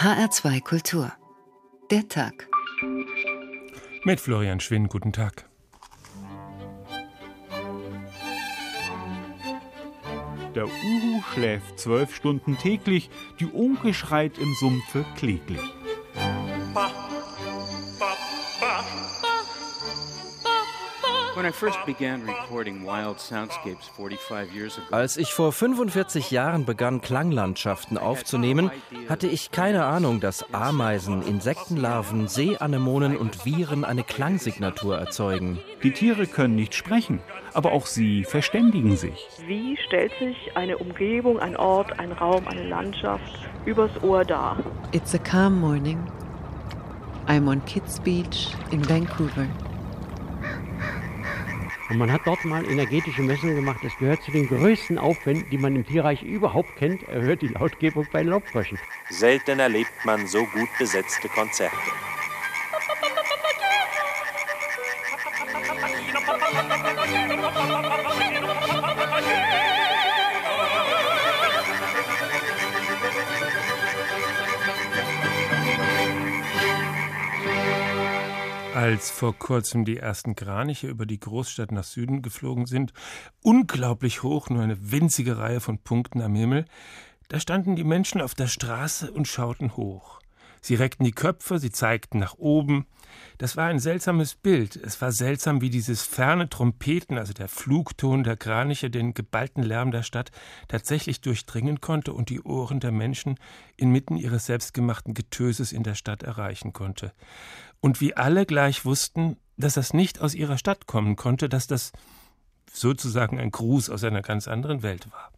HR2 Kultur. Der Tag. Mit Florian Schwinn, guten Tag. Der Uhu schläft zwölf Stunden täglich, die Unke schreit im Sumpfe kläglich. Als ich vor 45 Jahren begann, Klanglandschaften aufzunehmen, hatte ich keine Ahnung, dass Ameisen, Insektenlarven, Seeanemonen und Viren eine Klangsignatur erzeugen. Die Tiere können nicht sprechen, aber auch sie verständigen sich. Wie stellt sich eine Umgebung, ein Ort, ein Raum, eine Landschaft übers Ohr dar? It's a calm morning. I'm on Kids Beach in Vancouver. Und man hat dort mal energetische Messungen gemacht. Es gehört zu den größten Aufwänden, die man im Tierreich überhaupt kennt. Er hört die Lautgebung bei Laubfröschen. Selten erlebt man so gut besetzte Konzerte. Als vor kurzem die ersten Kraniche über die Großstadt nach Süden geflogen sind, unglaublich hoch, nur eine winzige Reihe von Punkten am Himmel, da standen die Menschen auf der Straße und schauten hoch. Sie reckten die Köpfe, sie zeigten nach oben. Das war ein seltsames Bild. Es war seltsam, wie dieses ferne Trompeten, also der Flugton der Kraniche, den geballten Lärm der Stadt tatsächlich durchdringen konnte und die Ohren der Menschen inmitten ihres selbstgemachten Getöses in der Stadt erreichen konnte. Und wie alle gleich wussten, dass das nicht aus ihrer Stadt kommen konnte, dass das sozusagen ein Gruß aus einer ganz anderen Welt war.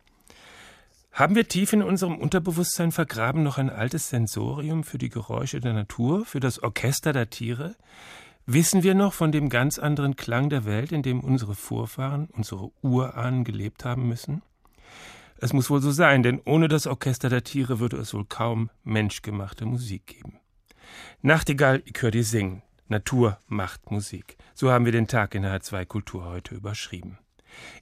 Haben wir tief in unserem Unterbewusstsein vergraben noch ein altes Sensorium für die Geräusche der Natur, für das Orchester der Tiere? Wissen wir noch von dem ganz anderen Klang der Welt, in dem unsere Vorfahren, unsere Urahnen gelebt haben müssen? Es muss wohl so sein, denn ohne das Orchester der Tiere würde es wohl kaum menschgemachte Musik geben. Nachtigall, ich höre dir singen. Natur macht Musik. So haben wir den Tag in der H2 Kultur heute überschrieben.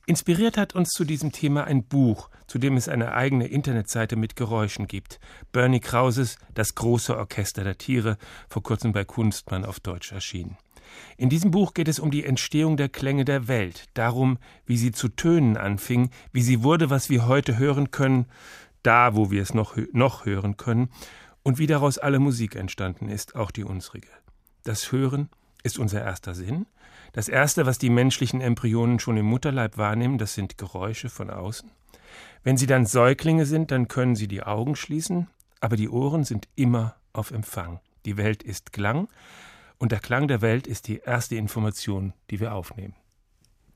Inspiriert hat uns zu diesem Thema ein Buch, zu dem es eine eigene Internetseite mit Geräuschen gibt. Bernie Krauses Das große Orchester der Tiere, vor kurzem bei Kunstmann auf Deutsch erschienen. In diesem Buch geht es um die Entstehung der Klänge der Welt, darum, wie sie zu tönen anfing, wie sie wurde, was wir heute hören können, da, wo wir es noch, noch hören können, und wie daraus alle Musik entstanden ist, auch die unsrige. Das Hören ist unser erster Sinn, das Erste, was die menschlichen Embryonen schon im Mutterleib wahrnehmen, das sind Geräusche von außen. Wenn sie dann Säuglinge sind, dann können sie die Augen schließen, aber die Ohren sind immer auf Empfang. Die Welt ist Klang, und der Klang der Welt ist die erste Information, die wir aufnehmen.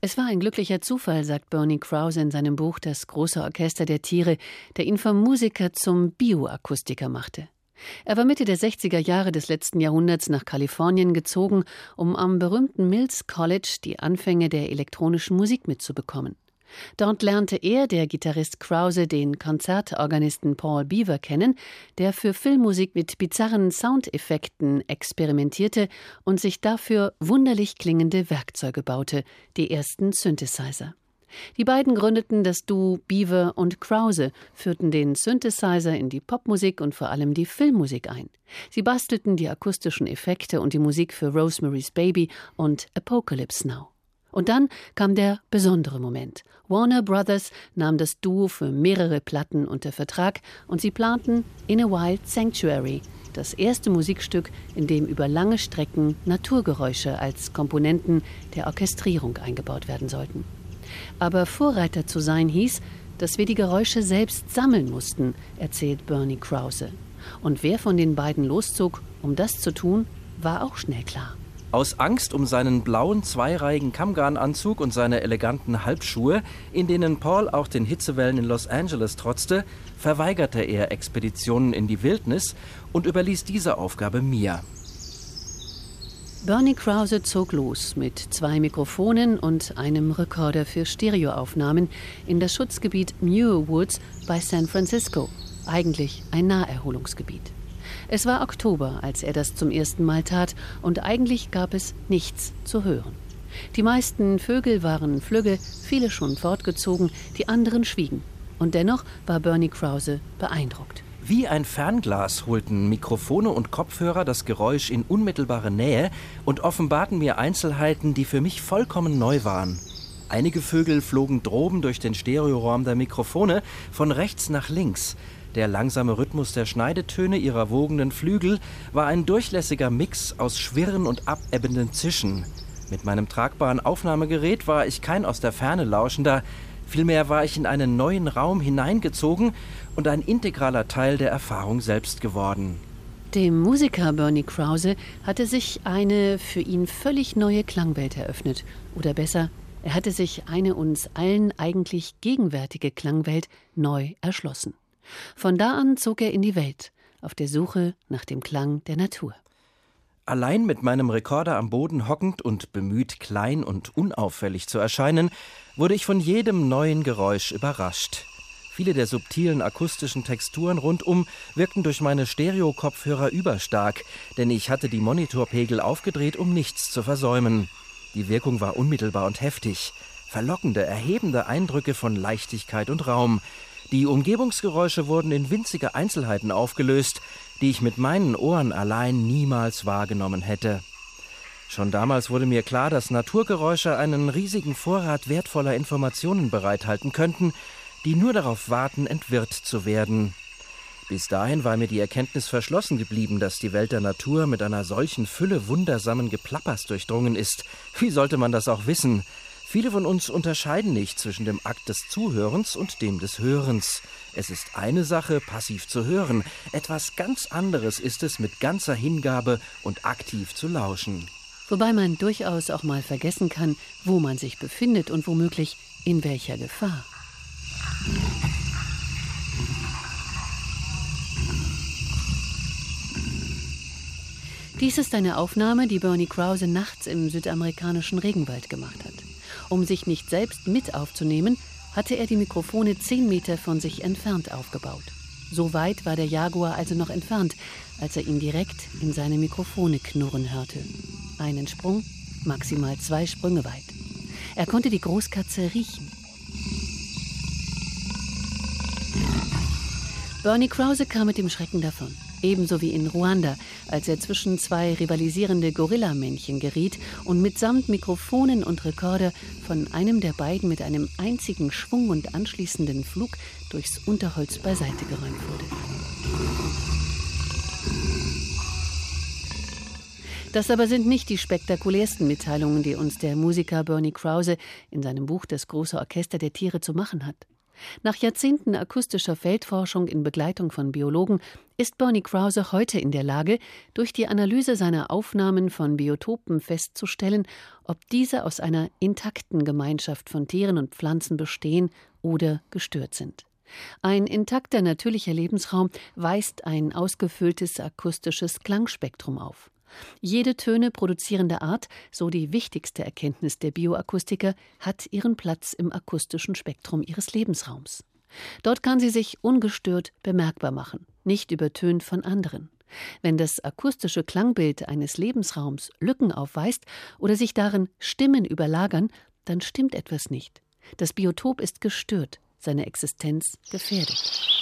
Es war ein glücklicher Zufall, sagt Bernie Krause in seinem Buch Das große Orchester der Tiere, der ihn vom Musiker zum Bioakustiker machte. Er war Mitte der 60er Jahre des letzten Jahrhunderts nach Kalifornien gezogen, um am berühmten Mills College die Anfänge der elektronischen Musik mitzubekommen. Dort lernte er, der Gitarrist Krause, den Konzertorganisten Paul Beaver kennen, der für Filmmusik mit bizarren Soundeffekten experimentierte und sich dafür wunderlich klingende Werkzeuge baute, die ersten Synthesizer. Die beiden gründeten das Duo Beaver und Krause, führten den Synthesizer in die Popmusik und vor allem die Filmmusik ein. Sie bastelten die akustischen Effekte und die Musik für Rosemary's Baby und Apocalypse Now. Und dann kam der besondere Moment. Warner Brothers nahm das Duo für mehrere Platten unter Vertrag und sie planten In a Wild Sanctuary, das erste Musikstück, in dem über lange Strecken Naturgeräusche als Komponenten der Orchestrierung eingebaut werden sollten. Aber Vorreiter zu sein hieß, dass wir die Geräusche selbst sammeln mussten, erzählt Bernie Krause. Und wer von den beiden loszog, um das zu tun, war auch schnell klar. Aus Angst um seinen blauen zweireihigen Kammgarnanzug und seine eleganten Halbschuhe, in denen Paul auch den Hitzewellen in Los Angeles trotzte, verweigerte er Expeditionen in die Wildnis und überließ diese Aufgabe mir. Bernie Krause zog los mit zwei Mikrofonen und einem Rekorder für Stereoaufnahmen in das Schutzgebiet Muir Woods bei San Francisco, eigentlich ein Naherholungsgebiet. Es war Oktober, als er das zum ersten Mal tat, und eigentlich gab es nichts zu hören. Die meisten Vögel waren flügge, viele schon fortgezogen, die anderen schwiegen. Und dennoch war Bernie Krause beeindruckt. Wie ein Fernglas holten Mikrofone und Kopfhörer das Geräusch in unmittelbare Nähe und offenbarten mir Einzelheiten, die für mich vollkommen neu waren. Einige Vögel flogen droben durch den Stereoraum der Mikrofone von rechts nach links. Der langsame Rhythmus der Schneidetöne ihrer wogenden Flügel war ein durchlässiger Mix aus Schwirren und abebbenden Zischen. Mit meinem tragbaren Aufnahmegerät war ich kein aus der Ferne lauschender, vielmehr war ich in einen neuen Raum hineingezogen und ein integraler Teil der Erfahrung selbst geworden. Dem Musiker Bernie Krause hatte sich eine für ihn völlig neue Klangwelt eröffnet. Oder besser, er hatte sich eine uns allen eigentlich gegenwärtige Klangwelt neu erschlossen. Von da an zog er in die Welt, auf der Suche nach dem Klang der Natur. Allein mit meinem Rekorder am Boden hockend und bemüht, klein und unauffällig zu erscheinen, wurde ich von jedem neuen Geräusch überrascht. Viele der subtilen akustischen Texturen rundum wirkten durch meine Stereo-Kopfhörer überstark, denn ich hatte die Monitorpegel aufgedreht, um nichts zu versäumen. Die Wirkung war unmittelbar und heftig. Verlockende, erhebende Eindrücke von Leichtigkeit und Raum. Die Umgebungsgeräusche wurden in winzige Einzelheiten aufgelöst, die ich mit meinen Ohren allein niemals wahrgenommen hätte. Schon damals wurde mir klar, dass Naturgeräusche einen riesigen Vorrat wertvoller Informationen bereithalten könnten, die nur darauf warten, entwirrt zu werden. Bis dahin war mir die Erkenntnis verschlossen geblieben, dass die Welt der Natur mit einer solchen Fülle wundersamen Geplappers durchdrungen ist. Wie sollte man das auch wissen? Viele von uns unterscheiden nicht zwischen dem Akt des Zuhörens und dem des Hörens. Es ist eine Sache, passiv zu hören, etwas ganz anderes ist es, mit ganzer Hingabe und aktiv zu lauschen. Wobei man durchaus auch mal vergessen kann, wo man sich befindet und womöglich in welcher Gefahr. Dies ist eine Aufnahme, die Bernie Krause nachts im südamerikanischen Regenwald gemacht hat. Um sich nicht selbst mit aufzunehmen, hatte er die Mikrofone zehn Meter von sich entfernt aufgebaut. So weit war der Jaguar also noch entfernt, als er ihn direkt in seine Mikrofone knurren hörte. Einen Sprung, maximal zwei Sprünge weit. Er konnte die Großkatze riechen. Bernie Krause kam mit dem Schrecken davon. Ebenso wie in Ruanda, als er zwischen zwei rivalisierende Gorillamännchen geriet und mitsamt Mikrofonen und Rekorder von einem der beiden mit einem einzigen Schwung und anschließenden Flug durchs Unterholz beiseite geräumt wurde. Das aber sind nicht die spektakulärsten Mitteilungen, die uns der Musiker Bernie Krause in seinem Buch Das große Orchester der Tiere zu machen hat. Nach Jahrzehnten akustischer Feldforschung in Begleitung von Biologen ist Bernie Krause heute in der Lage, durch die Analyse seiner Aufnahmen von Biotopen festzustellen, ob diese aus einer intakten Gemeinschaft von Tieren und Pflanzen bestehen oder gestört sind. Ein intakter natürlicher Lebensraum weist ein ausgefülltes akustisches Klangspektrum auf. Jede Töne produzierende Art, so die wichtigste Erkenntnis der Bioakustiker, hat ihren Platz im akustischen Spektrum ihres Lebensraums. Dort kann sie sich ungestört bemerkbar machen, nicht übertönt von anderen. Wenn das akustische Klangbild eines Lebensraums Lücken aufweist oder sich darin Stimmen überlagern, dann stimmt etwas nicht. Das Biotop ist gestört, seine Existenz gefährdet.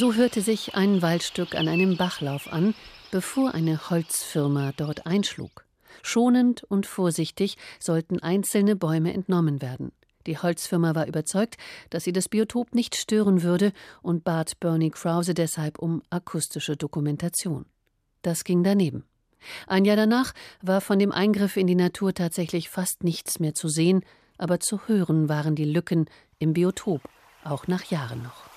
So hörte sich ein Waldstück an einem Bachlauf an, bevor eine Holzfirma dort einschlug. Schonend und vorsichtig sollten einzelne Bäume entnommen werden. Die Holzfirma war überzeugt, dass sie das Biotop nicht stören würde und bat Bernie Krause deshalb um akustische Dokumentation. Das ging daneben. Ein Jahr danach war von dem Eingriff in die Natur tatsächlich fast nichts mehr zu sehen, aber zu hören waren die Lücken im Biotop, auch nach Jahren noch.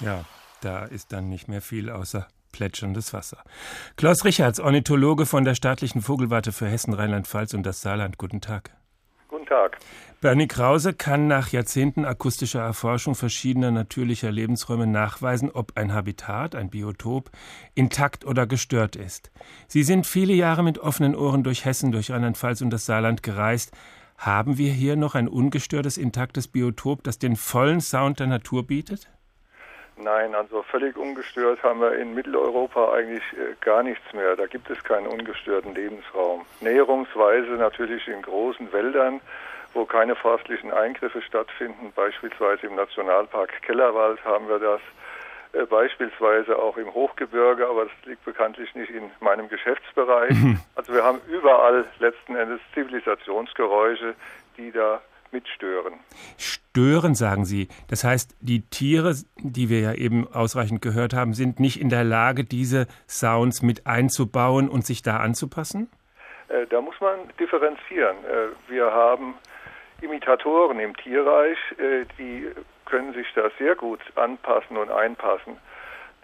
Ja, da ist dann nicht mehr viel außer plätscherndes Wasser. Klaus Richards, Ornithologe von der staatlichen Vogelwarte für Hessen, Rheinland-Pfalz und das Saarland. Guten Tag. Guten Tag. Bernie Krause kann nach Jahrzehnten akustischer Erforschung verschiedener natürlicher Lebensräume nachweisen, ob ein Habitat, ein Biotop, intakt oder gestört ist. Sie sind viele Jahre mit offenen Ohren durch Hessen, durch Rheinland-Pfalz und das Saarland gereist, Haben wir hier noch ein ungestörtes, intaktes Biotop, das den vollen Sound der Natur bietet? Nein, also völlig ungestört haben wir in Mitteleuropa eigentlich äh, gar nichts mehr. Da gibt es keinen ungestörten Lebensraum. Näherungsweise natürlich in großen Wäldern, wo keine forstlichen Eingriffe stattfinden. Beispielsweise im Nationalpark Kellerwald haben wir das. Äh, beispielsweise auch im Hochgebirge, aber das liegt bekanntlich nicht in meinem Geschäftsbereich. Also wir haben überall letzten Endes Zivilisationsgeräusche, die da mitstören. Stören, sagen Sie. Das heißt, die Tiere, die wir ja eben ausreichend gehört haben, sind nicht in der Lage, diese Sounds mit einzubauen und sich da anzupassen? Äh, da muss man differenzieren. Äh, wir haben Imitatoren im Tierreich, äh, die können sich da sehr gut anpassen und einpassen.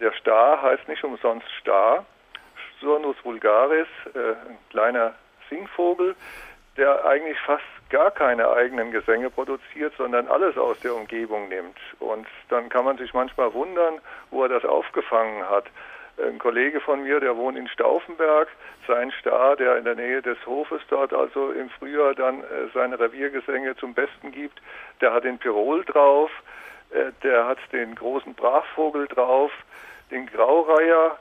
Der Star heißt nicht umsonst Star. Surnus vulgaris, ein kleiner Singvogel, der eigentlich fast gar keine eigenen Gesänge produziert, sondern alles aus der Umgebung nimmt. Und dann kann man sich manchmal wundern, wo er das aufgefangen hat. Ein Kollege von mir, der wohnt in Stauffenberg, sein Star, der in der Nähe des Hofes dort also im Frühjahr dann äh, seine Reviergesänge zum Besten gibt, der hat den Pirol drauf, äh, der hat den großen Brachvogel drauf, den Graureiher,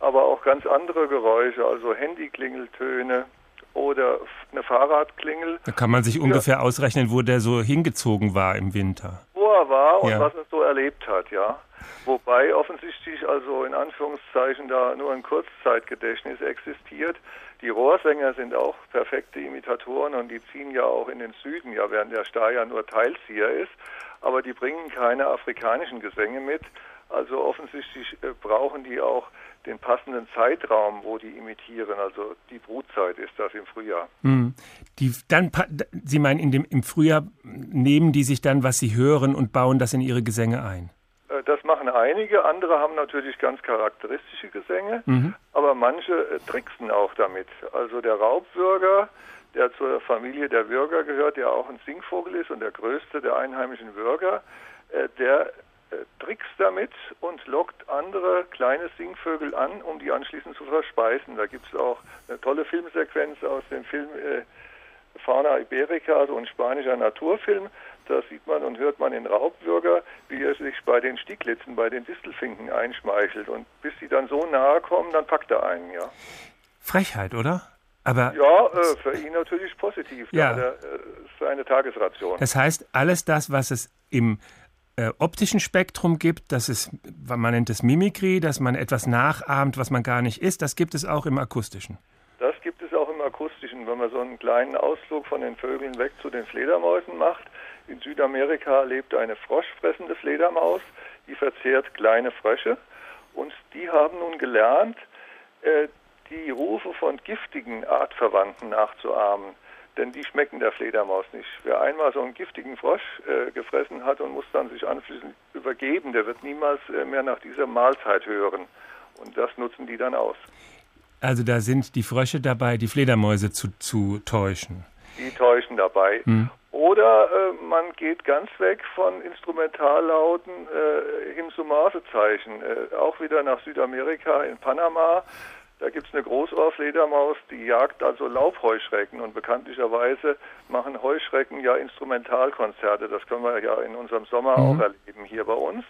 aber auch ganz andere Geräusche, also Handyklingeltöne oder eine Fahrradklingel. Da kann man sich ja. ungefähr ausrechnen, wo der so hingezogen war im Winter. Wo er war und ja. was er so erlebt hat, ja. Wobei offensichtlich also in Anführungszeichen da nur ein Kurzzeitgedächtnis existiert. Die Rohrsänger sind auch perfekte Imitatoren und die ziehen ja auch in den Süden, ja, während der Star ja nur Teilzieher ist. Aber die bringen keine afrikanischen Gesänge mit. Also offensichtlich äh, brauchen die auch den passenden Zeitraum, wo die imitieren. Also die Brutzeit ist das im Frühjahr. Hm. Die, dann, Sie meinen, in dem, im Frühjahr nehmen die sich dann, was sie hören und bauen das in ihre Gesänge ein? Äh, das machen einige, andere haben natürlich ganz charakteristische Gesänge, mhm. aber manche äh, tricksen auch damit. Also der Raubwürger, der zur Familie der Würger gehört, der auch ein Singvogel ist und der größte der einheimischen Würger, äh, der äh, trickst damit und lockt andere kleine Singvögel an, um die anschließend zu verspeisen. Da gibt es auch eine tolle Filmsequenz aus dem Film äh, Fauna Iberica, also ein spanischer Naturfilm. Da sieht man und hört man den Raubwürger, wie er sich bei den Stieglitzen, bei den Distelfinken einschmeichelt. Und bis sie dann so nahe kommen, dann packt er einen, ja. Frechheit, oder? Aber ja, äh, für ihn natürlich positiv. Ja. Der, äh, seine Tagesration. Das heißt, alles das, was es im äh, optischen Spektrum gibt, dass es, man nennt es Mimikry, dass man etwas nachahmt, was man gar nicht ist, das gibt es auch im akustischen. Das gibt es auch im akustischen, wenn man so einen kleinen Ausflug von den Vögeln weg zu den Fledermäusen macht. In Südamerika lebt eine froschfressende Fledermaus, die verzehrt kleine Frösche und die haben nun gelernt, äh, die Rufe von giftigen Artverwandten nachzuahmen. Denn die schmecken der Fledermaus nicht. Wer einmal so einen giftigen Frosch äh, gefressen hat und muss dann sich anschließend übergeben, der wird niemals äh, mehr nach dieser Mahlzeit hören. Und das nutzen die dann aus. Also da sind die Frösche dabei, die Fledermäuse zu, zu täuschen. Die täuschen dabei. Hm. Oder äh, man geht ganz weg von Instrumentallauten äh, hin zu Marsezeichen. Äh, auch wieder nach Südamerika in Panama. Da gibt es eine Großohrfledermaus, die jagt also Laubheuschrecken und bekanntlicherweise machen Heuschrecken ja Instrumentalkonzerte. Das können wir ja in unserem Sommer mhm. auch erleben hier bei uns.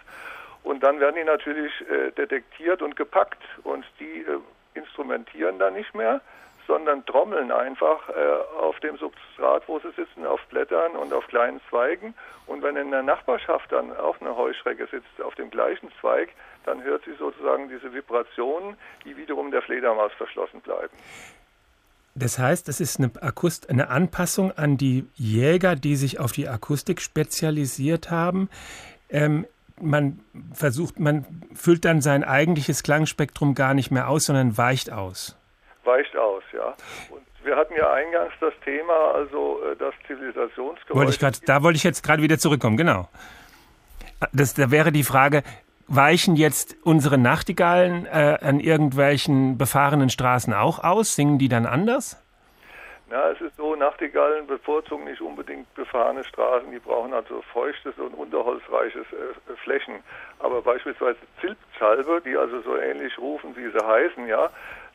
Und dann werden die natürlich äh, detektiert und gepackt und die äh, instrumentieren dann nicht mehr, sondern trommeln einfach äh, auf dem Substrat, wo sie sitzen, auf Blättern und auf kleinen Zweigen. Und wenn in der Nachbarschaft dann auch eine Heuschrecke sitzt auf dem gleichen Zweig, dann hört sie sozusagen diese Vibrationen, die wiederum der Fledermaus verschlossen bleiben. Das heißt, es ist eine, Akust eine Anpassung an die Jäger, die sich auf die Akustik spezialisiert haben. Ähm, man versucht, man füllt dann sein eigentliches Klangspektrum gar nicht mehr aus, sondern weicht aus weicht aus, ja. Und wir hatten ja eingangs das Thema, also äh, das Zivilisationsgeräusch. Wollte ich grad, da wollte ich jetzt gerade wieder zurückkommen, genau. Das, da wäre die Frage, weichen jetzt unsere Nachtigallen äh, an irgendwelchen befahrenen Straßen auch aus? Singen die dann anders? Ja, es ist so, Nachtigallen bevorzugen nicht unbedingt befahrene Straßen, die brauchen also feuchtes und unterholzreiches äh, Flächen. Aber beispielsweise Zilpschalbe, die also so ähnlich rufen, wie sie heißen, ja,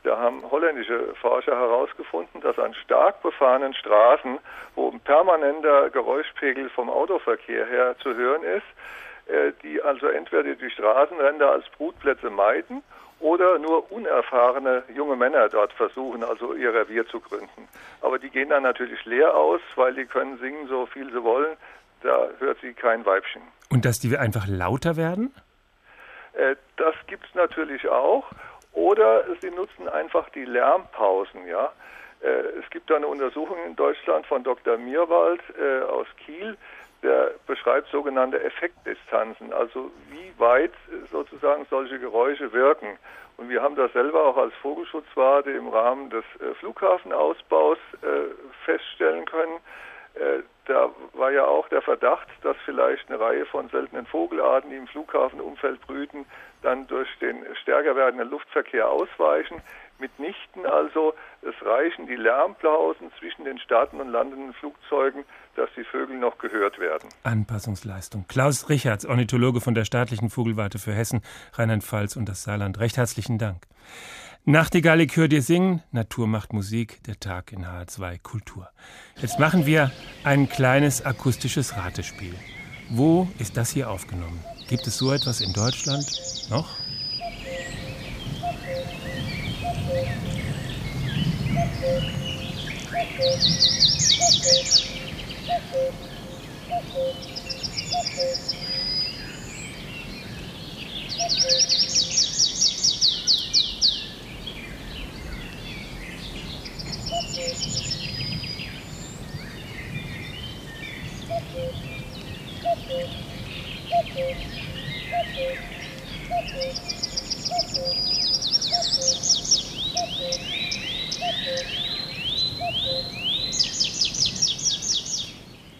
Da haben holländische Forscher herausgefunden, dass an stark befahrenen Straßen, wo ein permanenter Geräuschpegel vom Autoverkehr her zu hören ist, äh, die also entweder die Straßenränder als Brutplätze meiden oder nur unerfahrene junge Männer dort versuchen, also ihr Revier zu gründen. Aber die gehen dann natürlich leer aus, weil die können singen, so viel sie wollen. Da hört sie kein Weibchen. Und dass die einfach lauter werden? Äh, das gibt es natürlich auch. Oder sie nutzen einfach die Lärmpausen, ja. Äh, es gibt da eine Untersuchung in Deutschland von Dr. Mirwald äh, aus Kiel, der beschreibt sogenannte Effektdistanzen, also wie weit sozusagen solche Geräusche wirken. Und wir haben das selber auch als Vogelschutzwarte im Rahmen des äh, Flughafenausbaus äh, feststellen können. Äh, da war ja auch der Verdacht, dass vielleicht eine Reihe von seltenen Vogelarten, die im Flughafenumfeld brüten, dann durch den stärker werdenden Luftverkehr ausweichen. Mitnichten also, es reichen die Lärmplausen zwischen den starten und landenden Flugzeugen, dass die Vögel noch gehört werden. Anpassungsleistung. Klaus Richards, Ornithologe von der staatlichen Vogelwarte für Hessen, Rheinland-Pfalz und das Saarland. Recht herzlichen Dank. Nachtigall, ich höre dir singen, Natur macht Musik, der Tag in H2 Kultur. Jetzt machen wir ein kleines akustisches Ratespiel. Wo ist das hier aufgenommen? Gibt es so etwas in Deutschland noch?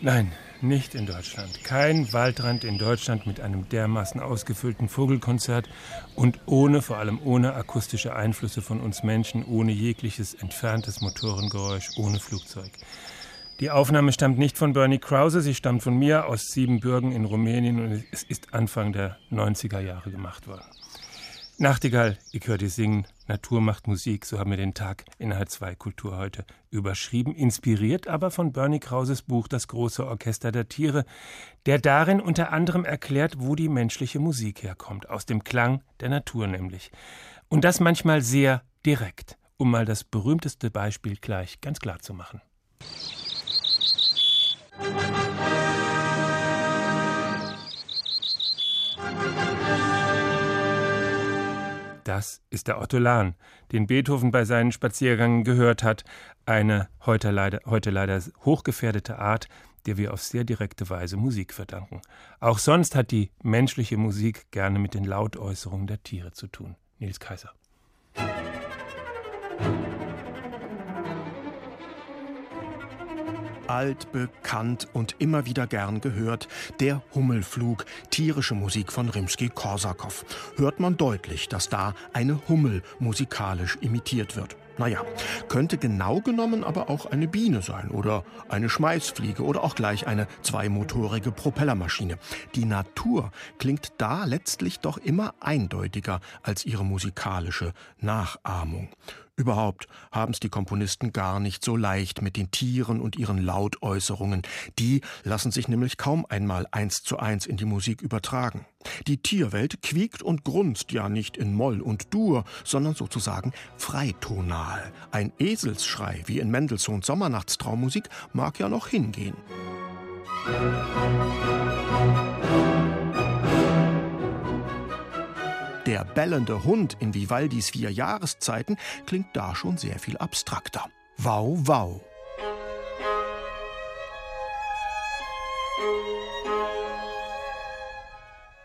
Nein, nicht in Deutschland. Kein Waldrand in Deutschland mit einem dermaßen ausgefüllten Vogelkonzert und ohne, vor allem ohne akustische Einflüsse von uns Menschen, ohne jegliches entferntes Motorengeräusch, ohne Flugzeug. Die Aufnahme stammt nicht von Bernie Krause, sie stammt von mir aus Siebenbürgen in Rumänien und es ist Anfang der 90er Jahre gemacht worden. Nachtigall, ich höre dir singen, Natur macht Musik, so haben wir den Tag in H2 Kultur heute überschrieben, inspiriert aber von Bernie Krauses Buch Das große Orchester der Tiere, der darin unter anderem erklärt, wo die menschliche Musik herkommt, aus dem Klang der Natur nämlich. Und das manchmal sehr direkt, um mal das berühmteste Beispiel gleich ganz klar zu machen. Das ist der Ortolan, den Beethoven bei seinen Spaziergängen gehört hat, eine heute leider, heute leider hochgefährdete Art, der wir auf sehr direkte Weise Musik verdanken. Auch sonst hat die menschliche Musik gerne mit den Lautäußerungen der Tiere zu tun. Nils Kaiser. Altbekannt und immer wieder gern gehört, der Hummelflug, tierische Musik von Rimsky-Korsakow. Hört man deutlich, dass da eine Hummel musikalisch imitiert wird. Naja, könnte genau genommen aber auch eine Biene sein oder eine Schmeißfliege oder auch gleich eine zweimotorige Propellermaschine. Die Natur klingt da letztlich doch immer eindeutiger als ihre musikalische Nachahmung. Überhaupt haben es die Komponisten gar nicht so leicht mit den Tieren und ihren Lautäußerungen. Die lassen sich nämlich kaum einmal eins zu eins in die Musik übertragen. Die Tierwelt quiekt und grunzt ja nicht in Moll und Dur, sondern sozusagen freitonal. Ein Eselsschrei wie in Mendelssohns Sommernachtstraummusik mag ja noch hingehen. Der bellende Hund in Vivaldis vier Jahreszeiten klingt da schon sehr viel abstrakter. Wow, wow.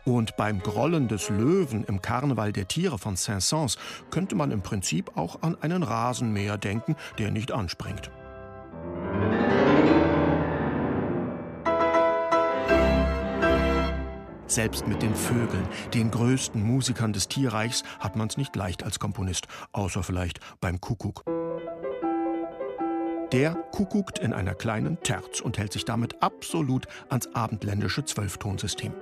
Und beim Grollen des Löwen im Karneval der Tiere von Saint-Saëns könnte man im Prinzip auch an einen Rasenmäher denken, der nicht anspringt. Selbst mit den Vögeln, den größten Musikern des Tierreichs, hat man es nicht leicht als Komponist, außer vielleicht beim Kuckuck. Der kuckuckt in einer kleinen Terz und hält sich damit absolut ans abendländische Zwölftonsystem.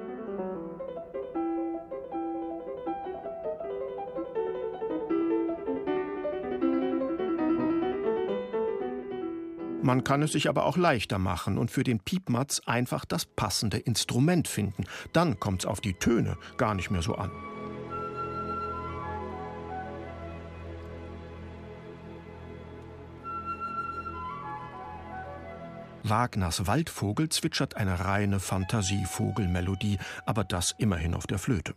Man kann es sich aber auch leichter machen und für den Piepmatz einfach das passende Instrument finden. Dann kommt's auf die Töne gar nicht mehr so an. Wagners Waldvogel zwitschert eine reine Fantasievogelmelodie, aber das immerhin auf der Flöte.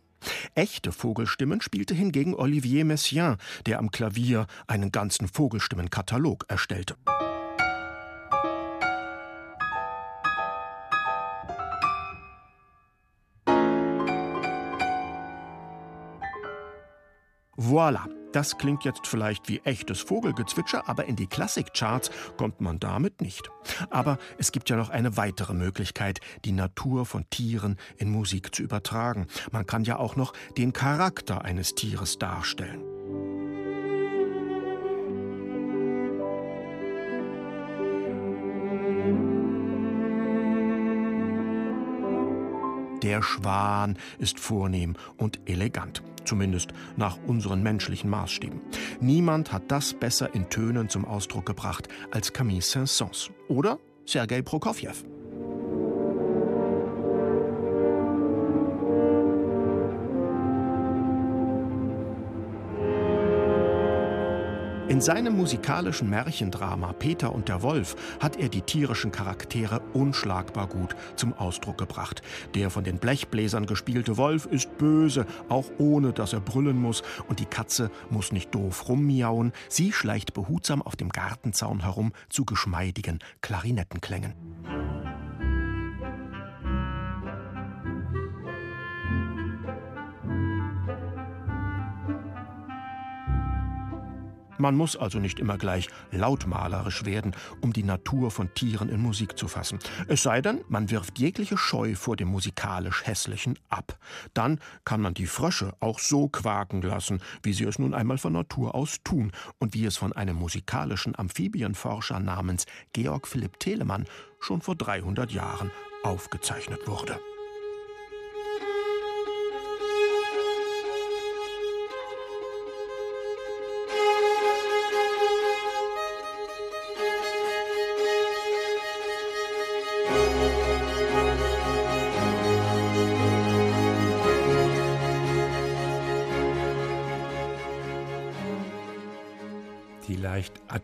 Echte Vogelstimmen spielte hingegen Olivier Messiaen, der am Klavier einen ganzen Vogelstimmenkatalog erstellte. Voilà, das klingt jetzt vielleicht wie echtes Vogelgezwitscher, aber in die Klassikcharts kommt man damit nicht. Aber es gibt ja noch eine weitere Möglichkeit, die Natur von Tieren in Musik zu übertragen. Man kann ja auch noch den Charakter eines Tieres darstellen. Der Schwan ist vornehm und elegant zumindest nach unseren menschlichen Maßstäben. Niemand hat das besser in Tönen zum Ausdruck gebracht als Camille Saint-Saëns oder Sergei Prokofjew. In seinem musikalischen Märchendrama Peter und der Wolf hat er die tierischen Charaktere unschlagbar gut zum Ausdruck gebracht. Der von den Blechbläsern gespielte Wolf ist böse, auch ohne dass er brüllen muss, und die Katze muss nicht doof rummiauen, sie schleicht behutsam auf dem Gartenzaun herum zu geschmeidigen Klarinettenklängen. Man muss also nicht immer gleich lautmalerisch werden, um die Natur von Tieren in Musik zu fassen. Es sei denn, man wirft jegliche Scheu vor dem musikalisch Hässlichen ab. Dann kann man die Frösche auch so quaken lassen, wie sie es nun einmal von Natur aus tun und wie es von einem musikalischen Amphibienforscher namens Georg Philipp Telemann schon vor 300 Jahren aufgezeichnet wurde.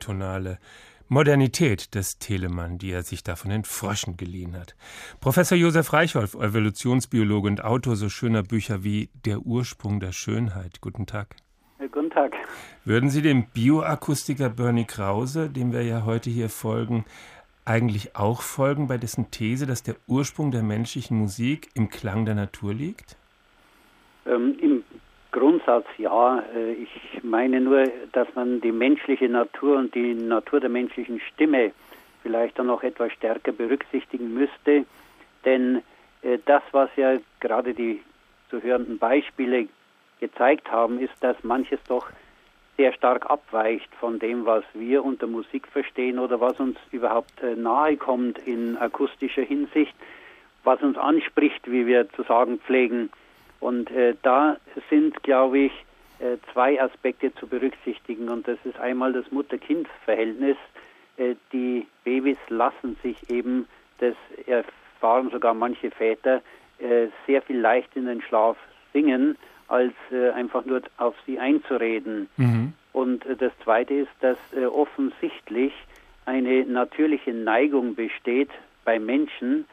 Atonale Modernität des Telemann, die er sich da von den Fröschen geliehen hat. Professor Josef Reichholf, Evolutionsbiologe und Autor so schöner Bücher wie Der Ursprung der Schönheit. Guten Tag. Guten Tag. Würden Sie dem Bioakustiker Bernie Krause, dem wir ja heute hier folgen, eigentlich auch folgen bei dessen These, dass der Ursprung der menschlichen Musik im Klang der Natur liegt? Ähm, Im Grundsatz ja. Äh, ich meine nur, dass man die menschliche Natur und die Natur der menschlichen Stimme vielleicht dann noch etwas stärker berücksichtigen müsste. Denn äh, das, was ja gerade die zu hörenden Beispiele gezeigt haben, ist, dass manches doch sehr stark abweicht von dem, was wir unter Musik verstehen oder was uns überhaupt äh, nahe kommt in akustischer Hinsicht, was uns anspricht, wie wir zu sagen pflegen. Und äh, da sind, glaube ich, äh, zwei Aspekte zu berücksichtigen. Und das ist einmal das Mutter-Kind-Verhältnis. Äh, die Babys lassen sich eben, das erfahren sogar manche Väter, äh, sehr viel leicht in den Schlaf singen, als äh, einfach nur auf sie einzureden. Mhm. Und äh, das Zweite ist, dass offensichtlich eine natürliche Neigung besteht bei Menschen,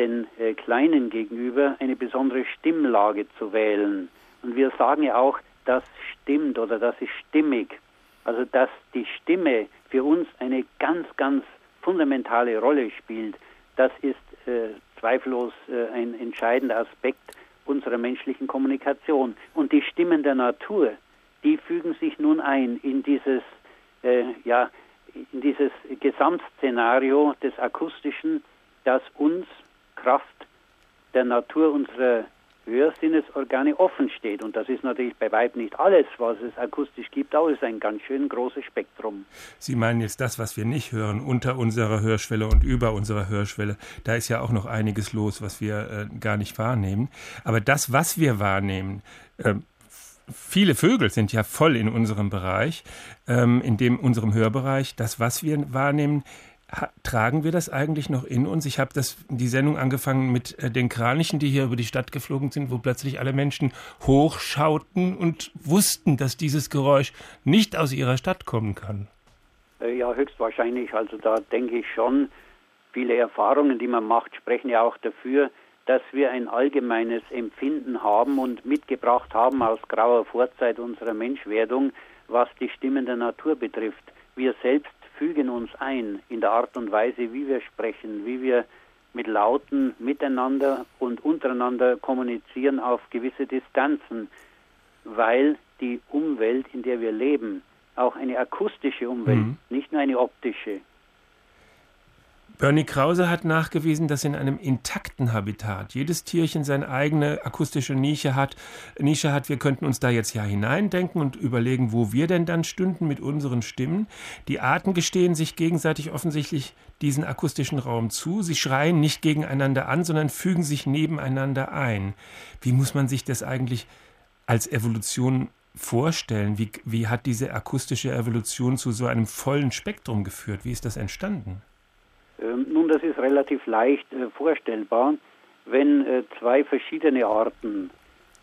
den äh, Kleinen gegenüber eine besondere Stimmlage zu wählen. Und wir sagen ja auch, das stimmt oder das ist stimmig. Also dass die Stimme für uns eine ganz, ganz fundamentale Rolle spielt, das ist äh, zweifellos äh, ein entscheidender Aspekt unserer menschlichen Kommunikation. Und die Stimmen der Natur, die fügen sich nun ein in dieses, äh, ja, in dieses Gesamtszenario des Akustischen, das uns Kraft der Natur unserer Hörsinnesorgane offen steht. Und das ist natürlich bei Weib nicht alles, was es akustisch gibt, aber es ist ein ganz schön großes Spektrum. Sie meinen jetzt das, was wir nicht hören, unter unserer Hörschwelle und über unserer Hörschwelle. Da ist ja auch noch einiges los, was wir äh, gar nicht wahrnehmen. Aber das, was wir wahrnehmen, äh, viele Vögel sind ja voll in unserem Bereich, ähm, in dem unserem Hörbereich. Das, was wir wahrnehmen, tragen wir das eigentlich noch in uns? Ich habe die Sendung angefangen mit äh, den Kranichen, die hier über die Stadt geflogen sind, wo plötzlich alle Menschen hochschauten und wussten, dass dieses Geräusch nicht aus ihrer Stadt kommen kann. Äh, ja, höchstwahrscheinlich. Also da denke ich schon, viele Erfahrungen, die man macht, sprechen ja auch dafür, dass wir ein allgemeines Empfinden haben und mitgebracht haben aus grauer Vorzeit unserer Menschwerdung, was die Stimmen der Natur betrifft. Wir selbst fügen uns ein in der Art und Weise, wie wir sprechen, wie wir mit Lauten miteinander und untereinander kommunizieren auf gewisse Distanzen, weil die Umwelt, in der wir leben, auch eine akustische Umwelt, mhm. nicht nur eine optische, Bernie Krause hat nachgewiesen, dass in einem intakten Habitat jedes Tierchen seine eigene akustische Nische hat. Nische hat. Wir könnten uns da jetzt ja hineindenken und überlegen, wo wir denn dann stünden mit unseren Stimmen. Die Arten gestehen sich gegenseitig offensichtlich diesen akustischen Raum zu. Sie schreien nicht gegeneinander an, sondern fügen sich nebeneinander ein. Wie muss man sich das eigentlich als Evolution vorstellen? Wie, wie hat diese akustische Evolution zu so einem vollen Spektrum geführt? Wie ist das entstanden? Ähm, nun, das ist relativ leicht äh, vorstellbar, wenn äh, zwei verschiedene Arten,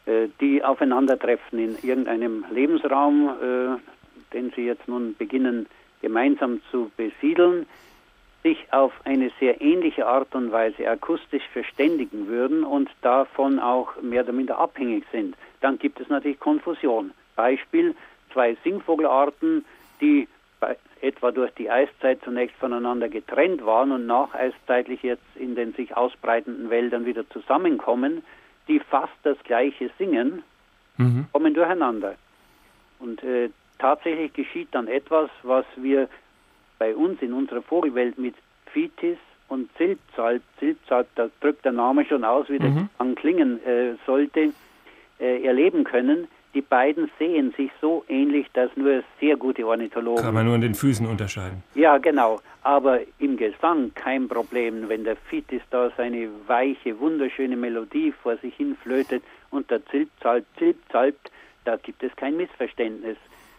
äh, die aufeinandertreffen in irgendeinem Lebensraum, den sie jetzt nun beginnen gemeinsam zu besiedeln, sich auf eine sehr ähnliche Art und Weise akustisch verständigen würden und davon auch mehr oder minder abhängig sind, dann gibt es natürlich Konfusion. Beispiel, zwei Singvogelarten, die etwa durch die Eiszeit zunächst voneinander getrennt waren und nacheiszeitig jetzt in den sich ausbreitenden Wäldern wieder zusammenkommen, die fast das gleiche singen, mhm. kommen durcheinander. Und äh, tatsächlich geschieht dann etwas, was wir bei uns in unserer Vogelwelt mit Fitis und Zilpzalp, Zilpzalp, da drückt der Name schon aus, wie das mhm. anklingen äh, sollte, äh, erleben können, die beiden sehen sich so ähnlich, dass nur sehr gute Ornithologen. Kann man nur an den Füßen unterscheiden. Ja, genau. Aber im Gesang kein Problem, wenn der Fitis da seine weiche, wunderschöne Melodie vor sich hin flötet und der Zilpzalp zilpzalpt, da gibt es kein Missverständnis.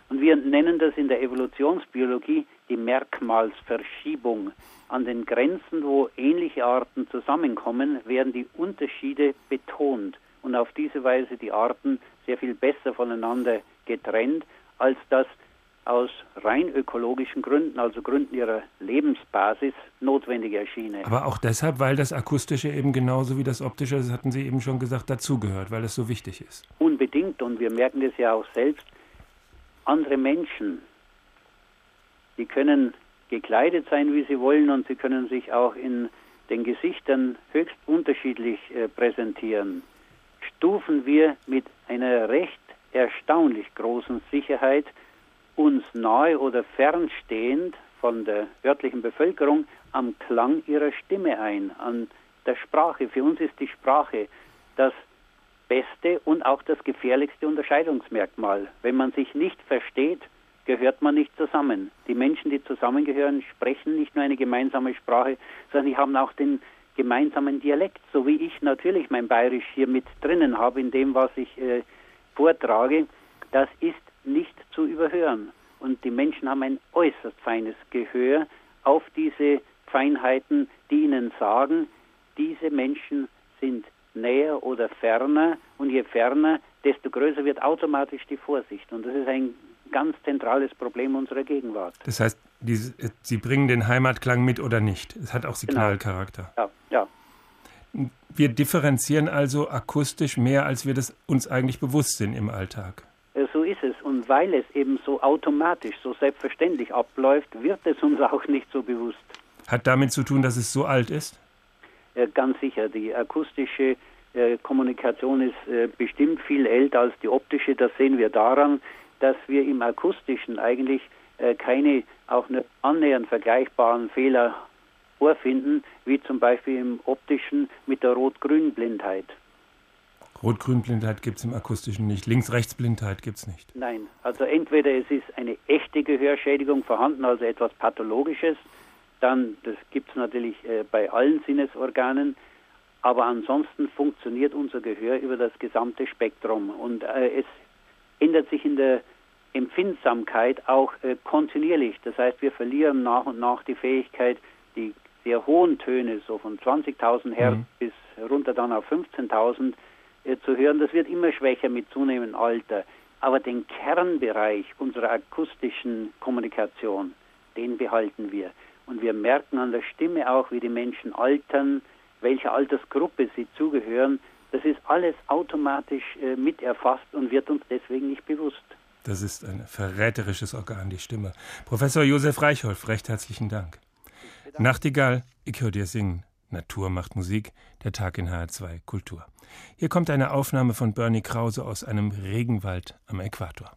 Und wir nennen das in der Evolutionsbiologie die Merkmalsverschiebung. An den Grenzen, wo ähnliche Arten zusammenkommen, werden die Unterschiede betont und auf diese Weise die Arten sehr viel besser voneinander getrennt, als das aus rein ökologischen Gründen, also Gründen ihrer Lebensbasis, notwendig erschiene. Aber auch deshalb, weil das Akustische eben genauso wie das Optische, das hatten Sie eben schon gesagt, dazugehört, weil es so wichtig ist. Unbedingt und wir merken das ja auch selbst. Andere Menschen, die können gekleidet sein, wie sie wollen und sie können sich auch in den Gesichtern höchst unterschiedlich äh, präsentieren stufen wir mit einer recht erstaunlich großen Sicherheit uns nahe oder fernstehend von der örtlichen Bevölkerung am Klang ihrer Stimme ein, an der Sprache. Für uns ist die Sprache das beste und auch das gefährlichste Unterscheidungsmerkmal. Wenn man sich nicht versteht, gehört man nicht zusammen. Die Menschen, die zusammengehören, sprechen nicht nur eine gemeinsame Sprache, sondern sie haben auch den gemeinsamen Dialekt, so wie ich natürlich mein Bayerisch hier mit drinnen habe in dem, was ich äh, vortrage, das ist nicht zu überhören. Und die Menschen haben ein äußerst feines Gehör auf diese Feinheiten, die ihnen sagen, diese Menschen sind näher oder ferner und je ferner, desto größer wird automatisch die Vorsicht. Und das ist ein ganz zentrales Problem unserer Gegenwart. Das heißt, die, Sie bringen den Heimatklang mit oder nicht? Es hat auch genau. Signalcharakter. Genau. Wir differenzieren also akustisch mehr, als wir das uns eigentlich bewusst sind im Alltag. So ist es. Und weil es eben so automatisch, so selbstverständlich abläuft, wird es uns auch nicht so bewusst. Hat damit zu tun, dass es so alt ist? Ganz sicher. Die akustische äh, Kommunikation ist äh, bestimmt viel älter als die optische. Das sehen wir daran, dass wir im akustischen eigentlich äh, keine auch nicht annähernd vergleichbaren Fehler vorfinden, wie zum Beispiel im optischen mit der Rot-Grün-Blindheit. Rot-Grün-Blindheit gibt es im akustischen nicht. Links-Rechts-Blindheit gibt es nicht. Nein, also entweder es ist eine echte Gehörschädigung vorhanden, also etwas Pathologisches, dann, das gibt es natürlich äh, bei allen Sinnesorganen, aber ansonsten funktioniert unser Gehör über das gesamte Spektrum und äh, es ändert sich in der Empfindsamkeit auch äh, kontinuierlich. Das heißt, wir verlieren nach und nach die Fähigkeit, die sehr hohen Töne, so von 20.000 Hertz Mhm. bis runter dann auf 15.000 äh, zu hören, das wird immer schwächer mit zunehmendem Alter. Aber den Kernbereich unserer akustischen Kommunikation, den behalten wir. Und wir merken an der Stimme auch, wie die Menschen altern, welcher Altersgruppe sie zugehören. Das ist alles automatisch äh, mit erfasst und wird uns deswegen nicht bewusst. Das ist ein verräterisches Organ, die Stimme. Professor Josef Reichholf, recht herzlichen Dank. Nachtigall, ich höre dir singen. Natur macht Musik, der Tag in HR2 Kultur. Hier kommt eine Aufnahme von Bernie Krause aus einem Regenwald am Äquator.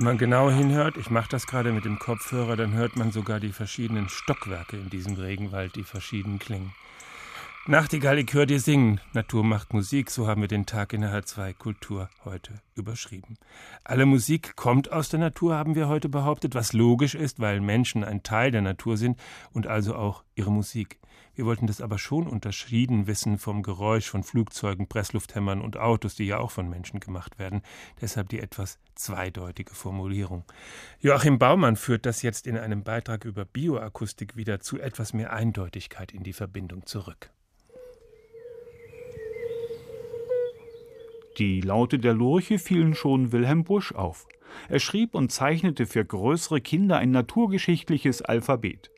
Wenn man genau hinhört, ich mache das gerade mit dem Kopfhörer, dann hört man sogar die verschiedenen Stockwerke in diesem Regenwald, die verschieden klingen. Nachtigall, ich höre dir singen. Natur macht Musik, so haben wir den Tag in der H2 Kultur heute überschrieben. Alle Musik kommt aus der Natur, haben wir heute behauptet, was logisch ist, weil Menschen ein Teil der Natur sind und also auch ihre Musik. Wir wollten das aber schon unterschieden wissen vom Geräusch von Flugzeugen, Presslufthämmern und Autos, die ja auch von Menschen gemacht werden. Deshalb die etwas zweideutige Formulierung. Joachim Baumann führt das jetzt in einem Beitrag über Bioakustik wieder zu etwas mehr Eindeutigkeit in die Verbindung zurück. Die Laute der Lurche fielen schon Wilhelm Busch auf. Er schrieb und zeichnete für größere Kinder ein naturgeschichtliches Alphabet.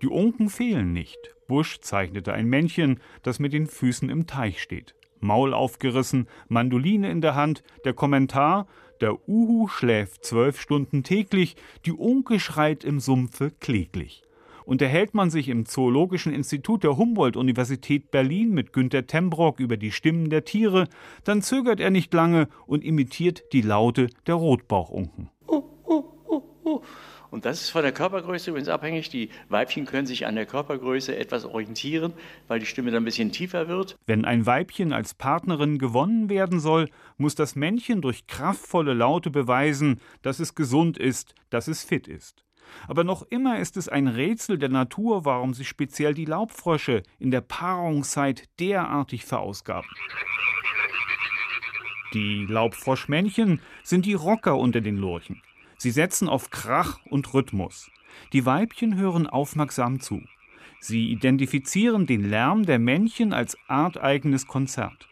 Die Unken fehlen nicht. Busch zeichnete ein Männchen, das mit den Füßen im Teich steht. Maul aufgerissen, Mandoline in der Hand, der Kommentar: Der Uhu schläft zwölf Stunden täglich, die Unke schreit im Sumpfe kläglich. Unterhält man sich im Zoologischen Institut der Humboldt-Universität Berlin mit Günter Tembrock über die Stimmen der Tiere, dann zögert er nicht lange und imitiert die Laute der Rotbauchunken. Und das ist von der Körpergröße übrigens abhängig. Die Weibchen können sich an der Körpergröße etwas orientieren, weil die Stimme dann ein bisschen tiefer wird. Wenn ein Weibchen als Partnerin gewonnen werden soll, muss das Männchen durch kraftvolle Laute beweisen, dass es gesund ist, dass es fit ist. Aber noch immer ist es ein Rätsel der Natur, warum sich speziell die Laubfrösche in der Paarungszeit derartig verausgaben. Die Laubfroschmännchen sind die Rocker unter den Lurchen. Sie setzen auf Krach und Rhythmus. Die Weibchen hören aufmerksam zu. Sie identifizieren den Lärm der Männchen als arteigenes Konzert.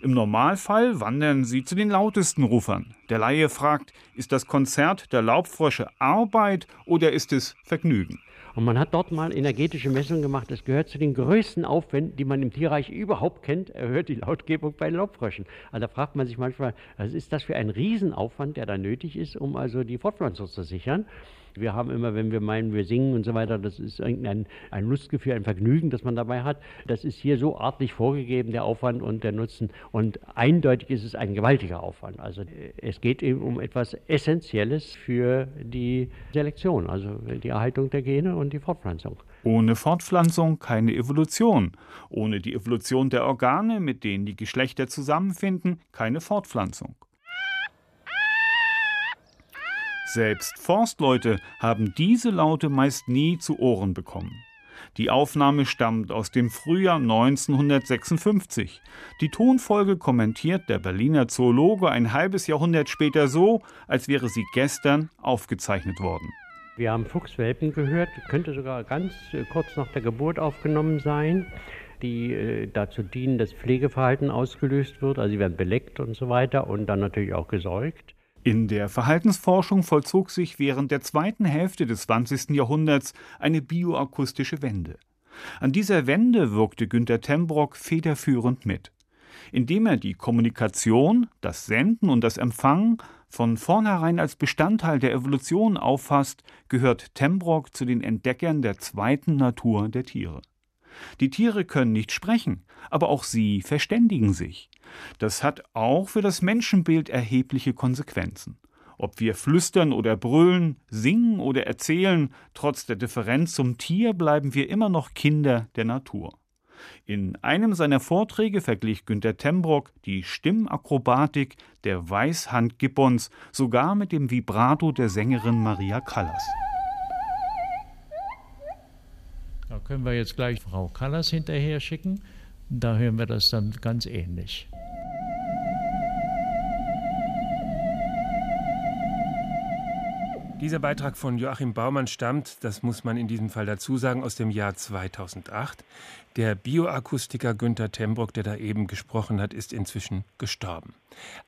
Im Normalfall wandern sie zu den lautesten Rufern. Der Laie fragt, ist das Konzert der Laubfrösche Arbeit oder ist es Vergnügen? Und man hat dort mal energetische Messungen gemacht. Das gehört zu den größten Aufwänden, die man im Tierreich überhaupt kennt. Erhöht die Lautgebung bei Laubfröschen. Also da fragt man sich manchmal, was ist das für ein Riesenaufwand, der da nötig ist, um also die Fortpflanzung zu sichern. Wir haben immer, wenn wir meinen, wir singen und so weiter, das ist irgendein ein Lustgefühl, ein Vergnügen, das man dabei hat. Das ist hier so artlich vorgegeben, der Aufwand und der Nutzen. Und eindeutig ist es ein gewaltiger Aufwand. Also es geht eben um etwas Essentielles für die Selektion, also die Erhaltung der Gene und die Fortpflanzung. Ohne Fortpflanzung keine Evolution. Ohne die Evolution der Organe, mit denen die Geschlechter zusammenfinden, keine Fortpflanzung. Selbst Forstleute haben diese Laute meist nie zu Ohren bekommen. Die Aufnahme stammt aus dem Frühjahr 1956. Die Tonfolge kommentiert der Berliner Zoologe ein halbes Jahrhundert später so, als wäre sie gestern aufgezeichnet worden. Wir haben Fuchswelpen gehört, könnte sogar ganz äh, kurz nach der Geburt aufgenommen sein, die äh, dazu dienen, dass Pflegeverhalten ausgelöst wird. Also sie werden beleckt und so weiter und dann natürlich auch gesäugt. In der Verhaltensforschung vollzog sich während der zweiten Hälfte des 20. Jahrhunderts eine bioakustische Wende. An dieser Wende wirkte Günter Tembrock federführend mit. Indem er die Kommunikation, das Senden und das Empfangen von vornherein als Bestandteil der Evolution auffasst, gehört Tembrock zu den Entdeckern der zweiten Natur der Tiere. Die Tiere können nicht sprechen, aber auch sie verständigen sich. Das hat auch für das Menschenbild erhebliche Konsequenzen. Ob wir flüstern oder brüllen, singen oder erzählen, trotz der Differenz zum Tier bleiben wir immer noch Kinder der Natur. In einem seiner Vorträge verglich Günter Tembrock die Stimmakrobatik der Weißhand Gibbons sogar mit dem Vibrato der Sängerin Maria Callas. Da können wir jetzt gleich Frau Callas hinterher schicken. Da hören wir das dann ganz ähnlich. Dieser Beitrag von Joachim Baumann stammt, das muss man in diesem Fall dazu sagen, aus dem Jahr 2008. Der Bioakustiker Günther Tembrock, der da eben gesprochen hat, ist inzwischen gestorben.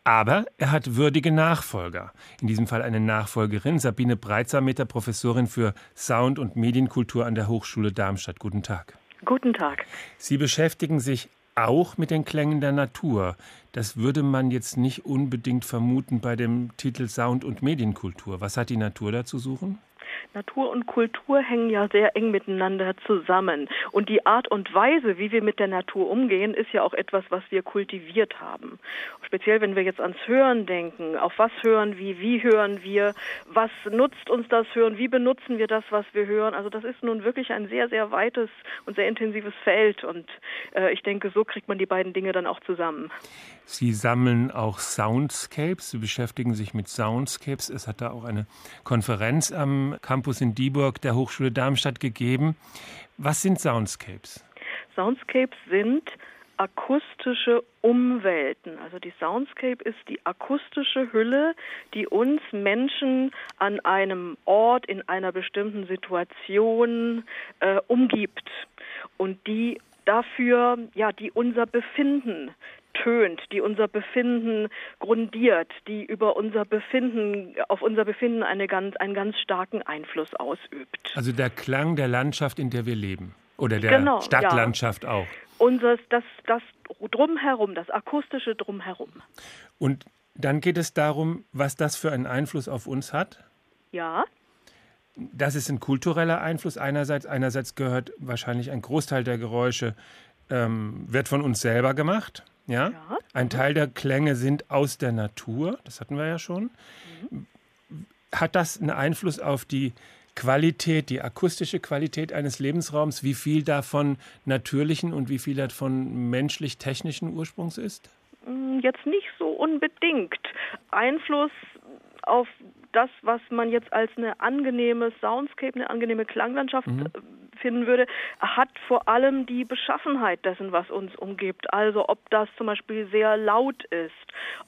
Aber er hat würdige Nachfolger. In diesem Fall eine Nachfolgerin, Sabine Breitsameter, Professorin für Sound- und Medienkultur an der Hochschule Darmstadt. Guten Tag. Guten Tag. Sie beschäftigen sich auch mit den Klängen der Natur. Das würde man jetzt nicht unbedingt vermuten bei dem Titel Sound und Medienkultur. Was hat die Natur da zu suchen? Natur und Kultur hängen ja sehr eng miteinander zusammen. Und die Art und Weise, wie wir mit der Natur umgehen, ist ja auch etwas, was wir kultiviert haben. Speziell, wenn wir jetzt ans Hören denken. Auf was hören wir? Wie hören wir? Was nutzt uns das Hören? Wie benutzen wir das, was wir hören? Also das ist nun wirklich ein sehr, sehr weites und sehr intensives Feld. Und äh, ich denke, so kriegt man die beiden Dinge dann auch zusammen. Sie sammeln auch Soundscapes. Sie beschäftigen sich mit Soundscapes. Es hat da auch eine Konferenz am Campus in Dieburg der Hochschule Darmstadt gegeben. Was sind Soundscapes? Soundscapes sind akustische Umwelten. Also die Soundscape ist die akustische Hülle, die uns Menschen an einem Ort in einer bestimmten Situation äh, umgibt und die dafür, ja, die unser Befinden tönt, die unser Befinden grundiert, die über unser Befinden, auf unser Befinden eine ganz, einen ganz starken Einfluss ausübt. Also der Klang der Landschaft, in der wir leben. Oder der genau, Stadtlandschaft ja. auch. Unser, das, das Drumherum, das akustische Drumherum. Und dann geht es darum, was das für einen Einfluss auf uns hat? Ja. Das ist ein kultureller Einfluss einerseits. Einerseits gehört wahrscheinlich ein Großteil der Geräusche, ähm, wird von uns selber gemacht. Ja? ja? Ein. Teil der Klänge sind aus der Natur, das hatten wir ja schon. Mhm. Hat das einen Einfluss auf die Qualität, die akustische Qualität eines Lebensraums, wie viel davon natürlichen und wie viel davon menschlich-technischen Ursprungs ist? Mm, jetzt nicht so unbedingt. Einfluss auf das, was man jetzt als eine angenehme Soundscape, eine angenehme Klanglandschaft mhm. Finden würde, hat vor allem die Beschaffenheit dessen, was uns umgibt. Also ob das zum Beispiel sehr laut ist,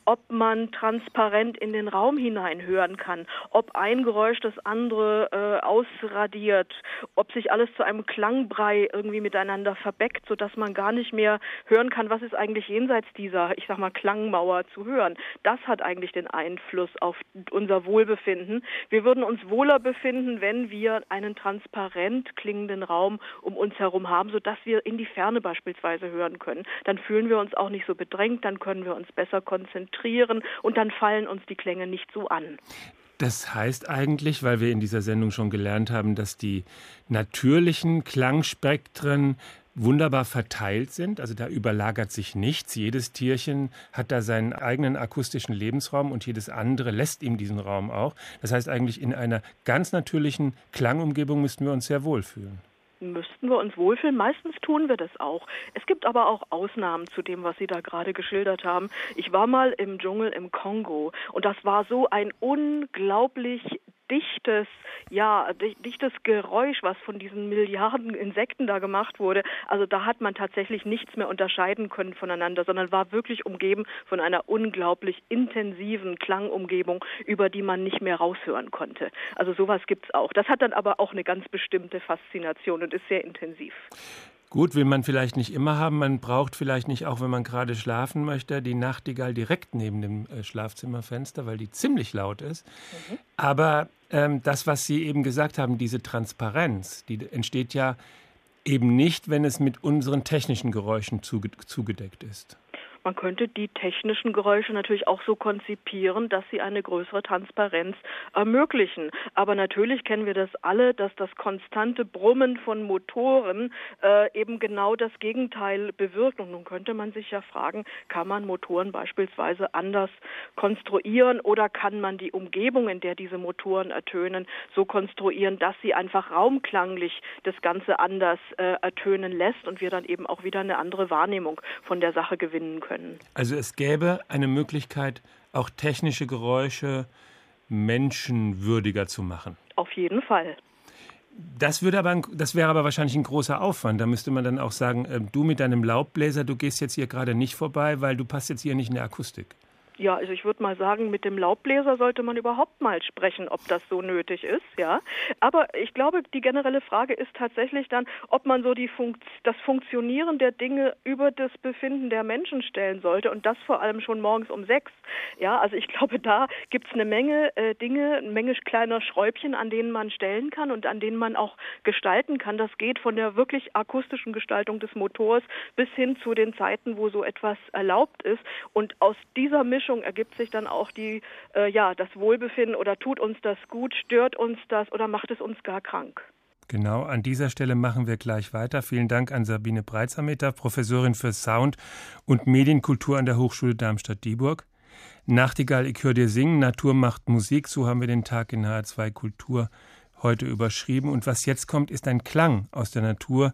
ob man transparent in den Raum hinein hören kann, ob ein Geräusch das andere äh, ausradiert, ob sich alles zu einem Klangbrei irgendwie miteinander verbeckt, sodass man gar nicht mehr hören kann, was ist eigentlich jenseits dieser, ich sag mal, Klangmauer zu hören. Das hat eigentlich den Einfluss auf unser Wohlbefinden. Wir würden uns wohler befinden, wenn wir einen transparent klingenden Raum um uns herum haben, sodass wir in die Ferne beispielsweise hören können. Dann fühlen wir uns auch nicht so bedrängt, dann können wir uns besser konzentrieren und dann fallen uns die Klänge nicht so an. Das heißt eigentlich, weil wir in dieser Sendung schon gelernt haben, dass die natürlichen Klangspektren wunderbar verteilt sind. Also da überlagert sich nichts. Jedes Tierchen hat da seinen eigenen akustischen Lebensraum und jedes andere lässt ihm diesen Raum auch. Das heißt eigentlich, in einer ganz natürlichen Klangumgebung müssten wir uns sehr wohlfühlen müssten wir uns wohlfühlen. Meistens tun wir das auch. Es gibt aber auch Ausnahmen zu dem, was Sie da gerade geschildert haben. Ich war mal im Dschungel im Kongo und das war so ein unglaublich dichtes, ja, dichtes Geräusch, was von diesen Milliarden Insekten da gemacht wurde. Also da hat man tatsächlich nichts mehr unterscheiden können voneinander, sondern war wirklich umgeben von einer unglaublich intensiven Klangumgebung, über die man nicht mehr raushören konnte. Also sowas gibt es auch. Das hat dann aber auch eine ganz bestimmte Faszination und ist sehr intensiv. Gut, will man vielleicht nicht immer haben. Man braucht vielleicht nicht, auch wenn man gerade schlafen möchte, die Nachtigall direkt neben dem äh, Schlafzimmerfenster, weil die ziemlich laut ist. Mhm. Aber ähm, das, was Sie eben gesagt haben, diese Transparenz, die entsteht ja eben nicht, wenn es mit unseren technischen Geräuschen zuge zugedeckt ist. Man könnte die technischen Geräusche natürlich auch so konzipieren, dass sie eine größere Transparenz ermöglichen. Aber natürlich kennen wir das alle, dass das konstante Brummen von Motoren äh, eben genau das Gegenteil bewirkt. Und nun könnte man sich ja fragen, kann man Motoren beispielsweise anders konstruieren oder kann man die Umgebung, in der diese Motoren ertönen, so konstruieren, dass sie einfach raumklanglich das Ganze anders äh, ertönen lässt und wir dann eben auch wieder eine andere Wahrnehmung von der Sache gewinnen können. Also es gäbe eine Möglichkeit, auch technische Geräusche menschenwürdiger zu machen. Auf jeden Fall. Das, würde aber, das wäre aber wahrscheinlich ein großer Aufwand. Da müsste man dann auch sagen, äh, du mit deinem Laubbläser, du gehst jetzt hier gerade nicht vorbei, weil du passt jetzt hier nicht in der Akustik. Ja, also ich würde mal sagen, mit dem Laubbläser sollte man überhaupt mal sprechen, ob das so nötig ist, ja. Aber ich glaube, die generelle Frage ist tatsächlich dann, ob man so die Funkt das Funktionieren der Dinge über das Befinden der Menschen stellen sollte und das vor allem schon morgens um sechs. Ja, also ich glaube, da gibt es eine Menge äh, Dinge, eine Menge kleiner Schräubchen, an denen man stellen kann und an denen man auch gestalten kann. Das geht von der wirklich akustischen Gestaltung des Motors bis hin zu den Zeiten, wo so etwas erlaubt ist. Und aus dieser Mischung Mischung ergibt sich dann auch die, äh, ja, das Wohlbefinden oder tut uns das gut, stört uns das oder macht es uns gar krank. Genau, an dieser Stelle machen wir gleich weiter. Vielen Dank an Sabine Breitsameter, Professorin für Sound und Medienkultur an der Hochschule Darmstadt-Dieburg. Nachtigall, ich höre dir singen, Natur macht Musik, so haben wir den Tag in H2 Kultur heute überschrieben. Und was jetzt kommt, ist ein Klang aus der Natur,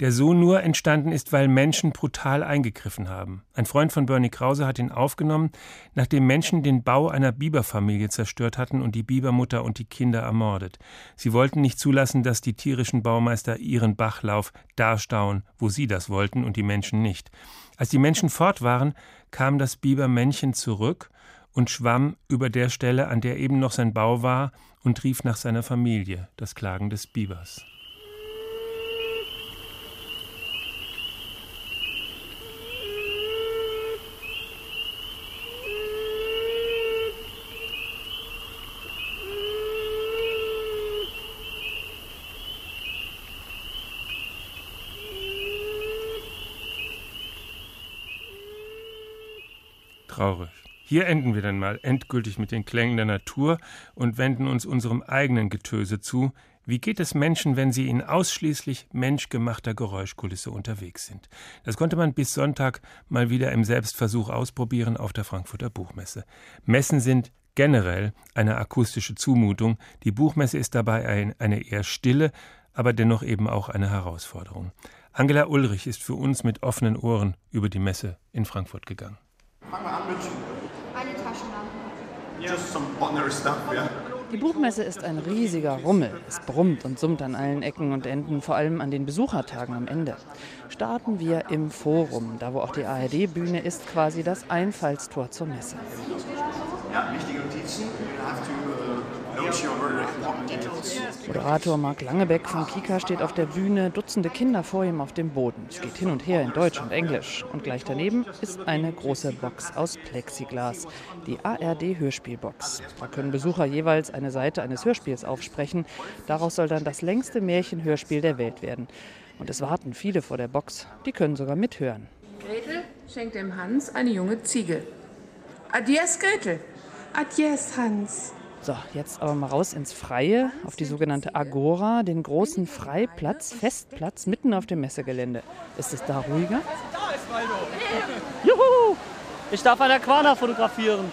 der so nur entstanden ist, weil Menschen brutal eingegriffen haben. Ein Freund von Bernie Krause hat ihn aufgenommen, nachdem Menschen den Bau einer Biberfamilie zerstört hatten und die Bibermutter und die Kinder ermordet. Sie wollten nicht zulassen, dass die tierischen Baumeister ihren Bachlauf darstauen, wo sie das wollten und die Menschen nicht. Als die Menschen fort waren, kam das Bibermännchen zurück und schwamm über der Stelle, an der eben noch sein Bau war, und rief nach seiner Familie, das Klagen des Bibers. Traurig. Hier enden wir dann mal endgültig mit den Klängen der Natur und wenden uns unserem eigenen Getöse zu. Wie geht es Menschen, wenn sie in ausschließlich menschgemachter Geräuschkulisse unterwegs sind? Das konnte man bis Sonntag mal wieder im Selbstversuch ausprobieren auf der Frankfurter Buchmesse. Messen sind generell eine akustische Zumutung. Die Buchmesse ist dabei ein, eine eher stille, aber dennoch eben auch eine Herausforderung. Angela Ulrich ist für uns mit offenen Ohren über die Messe in Frankfurt gegangen. Fangen wir an mit Die Buchmesse ist ein riesiger Rummel. Es brummt und summt an allen Ecken und Enden, vor allem an den Besuchertagen am Ende. Starten wir im Forum, da wo auch die ARD-Bühne ist, quasi das Einfallstor zur Messe. Ja, wichtige Notizen. Moderator Marc Langebeck von Kika steht auf der Bühne, Dutzende Kinder vor ihm auf dem Boden. Es geht hin und her in Deutsch und Englisch. Und gleich daneben ist eine große Box aus Plexiglas, die ARD-Hörspielbox. Da können Besucher jeweils eine Seite eines Hörspiels aufsprechen. Daraus soll dann das längste Märchenhörspiel der Welt werden. Und es warten viele vor der Box. Die können sogar mithören. Gretel schenkt dem Hans eine junge Ziege. Adies, Gretel. Adies, Hans. So, jetzt aber mal raus ins Freie, auf die sogenannte Agora, den großen Freiplatz, Festplatz mitten auf dem Messegelände. Ist es da ruhiger? Juhu! Ich darf einen Aquana fotografieren.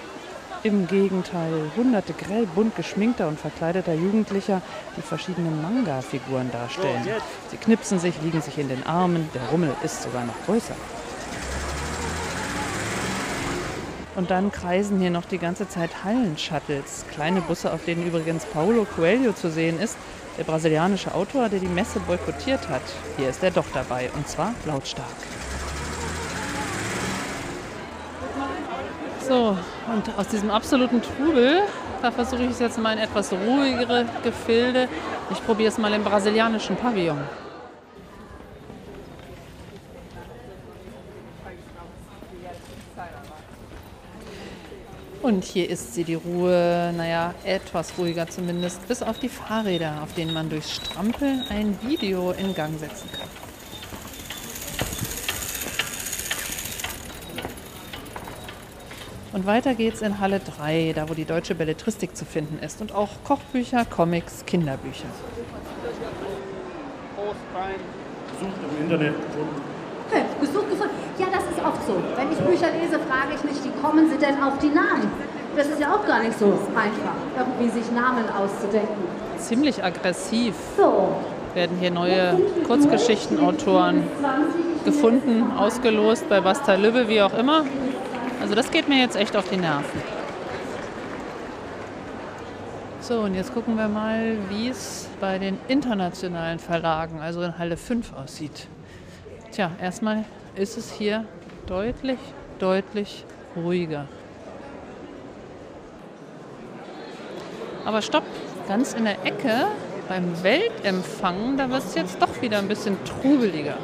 Im Gegenteil, hunderte grell bunt geschminkter und verkleideter Jugendlicher, die verschiedene Manga-Figuren darstellen. Sie knipsen sich, liegen sich in den Armen, der Rummel ist sogar noch größer. Und dann kreisen hier noch die ganze Zeit Hallenshuttles, kleine Busse, auf denen übrigens Paulo Coelho zu sehen ist, der brasilianische Autor, der die Messe boykottiert hat. Hier ist er doch dabei, und zwar lautstark. So, und aus diesem absoluten Trubel, da versuche ich jetzt mal in etwas ruhigere Gefilde. Ich probiere es mal im brasilianischen Pavillon. Und hier ist sie, die Ruhe, naja, etwas ruhiger zumindest, bis auf die Fahrräder, auf denen man durch Strampeln ein Video in Gang setzen kann. Und weiter geht's in Halle 3, da wo die deutsche Belletristik zu finden ist. Und auch Kochbücher, Comics, Kinderbücher. Sucht im Internet. Okay, gesucht gefunden. Oft so. Wenn ich Bücher lese, frage ich mich, wie kommen sie denn auf die Namen? Das ist ja auch gar nicht so einfach, irgendwie sich Namen auszudenken. Ziemlich aggressiv So, werden hier neue Kurzgeschichtenautoren gefunden, ausgelost bei Basta Lübbe, wie auch immer. Also das geht mir jetzt echt auf die Nerven. So, und jetzt gucken wir mal, wie es bei den internationalen Verlagen, also in Halle 5, aussieht. Tja, erstmal ist es hier deutlich, deutlich ruhiger. Aber stopp, ganz in der Ecke beim Weltempfang, da wird es jetzt doch wieder ein bisschen trubeliger.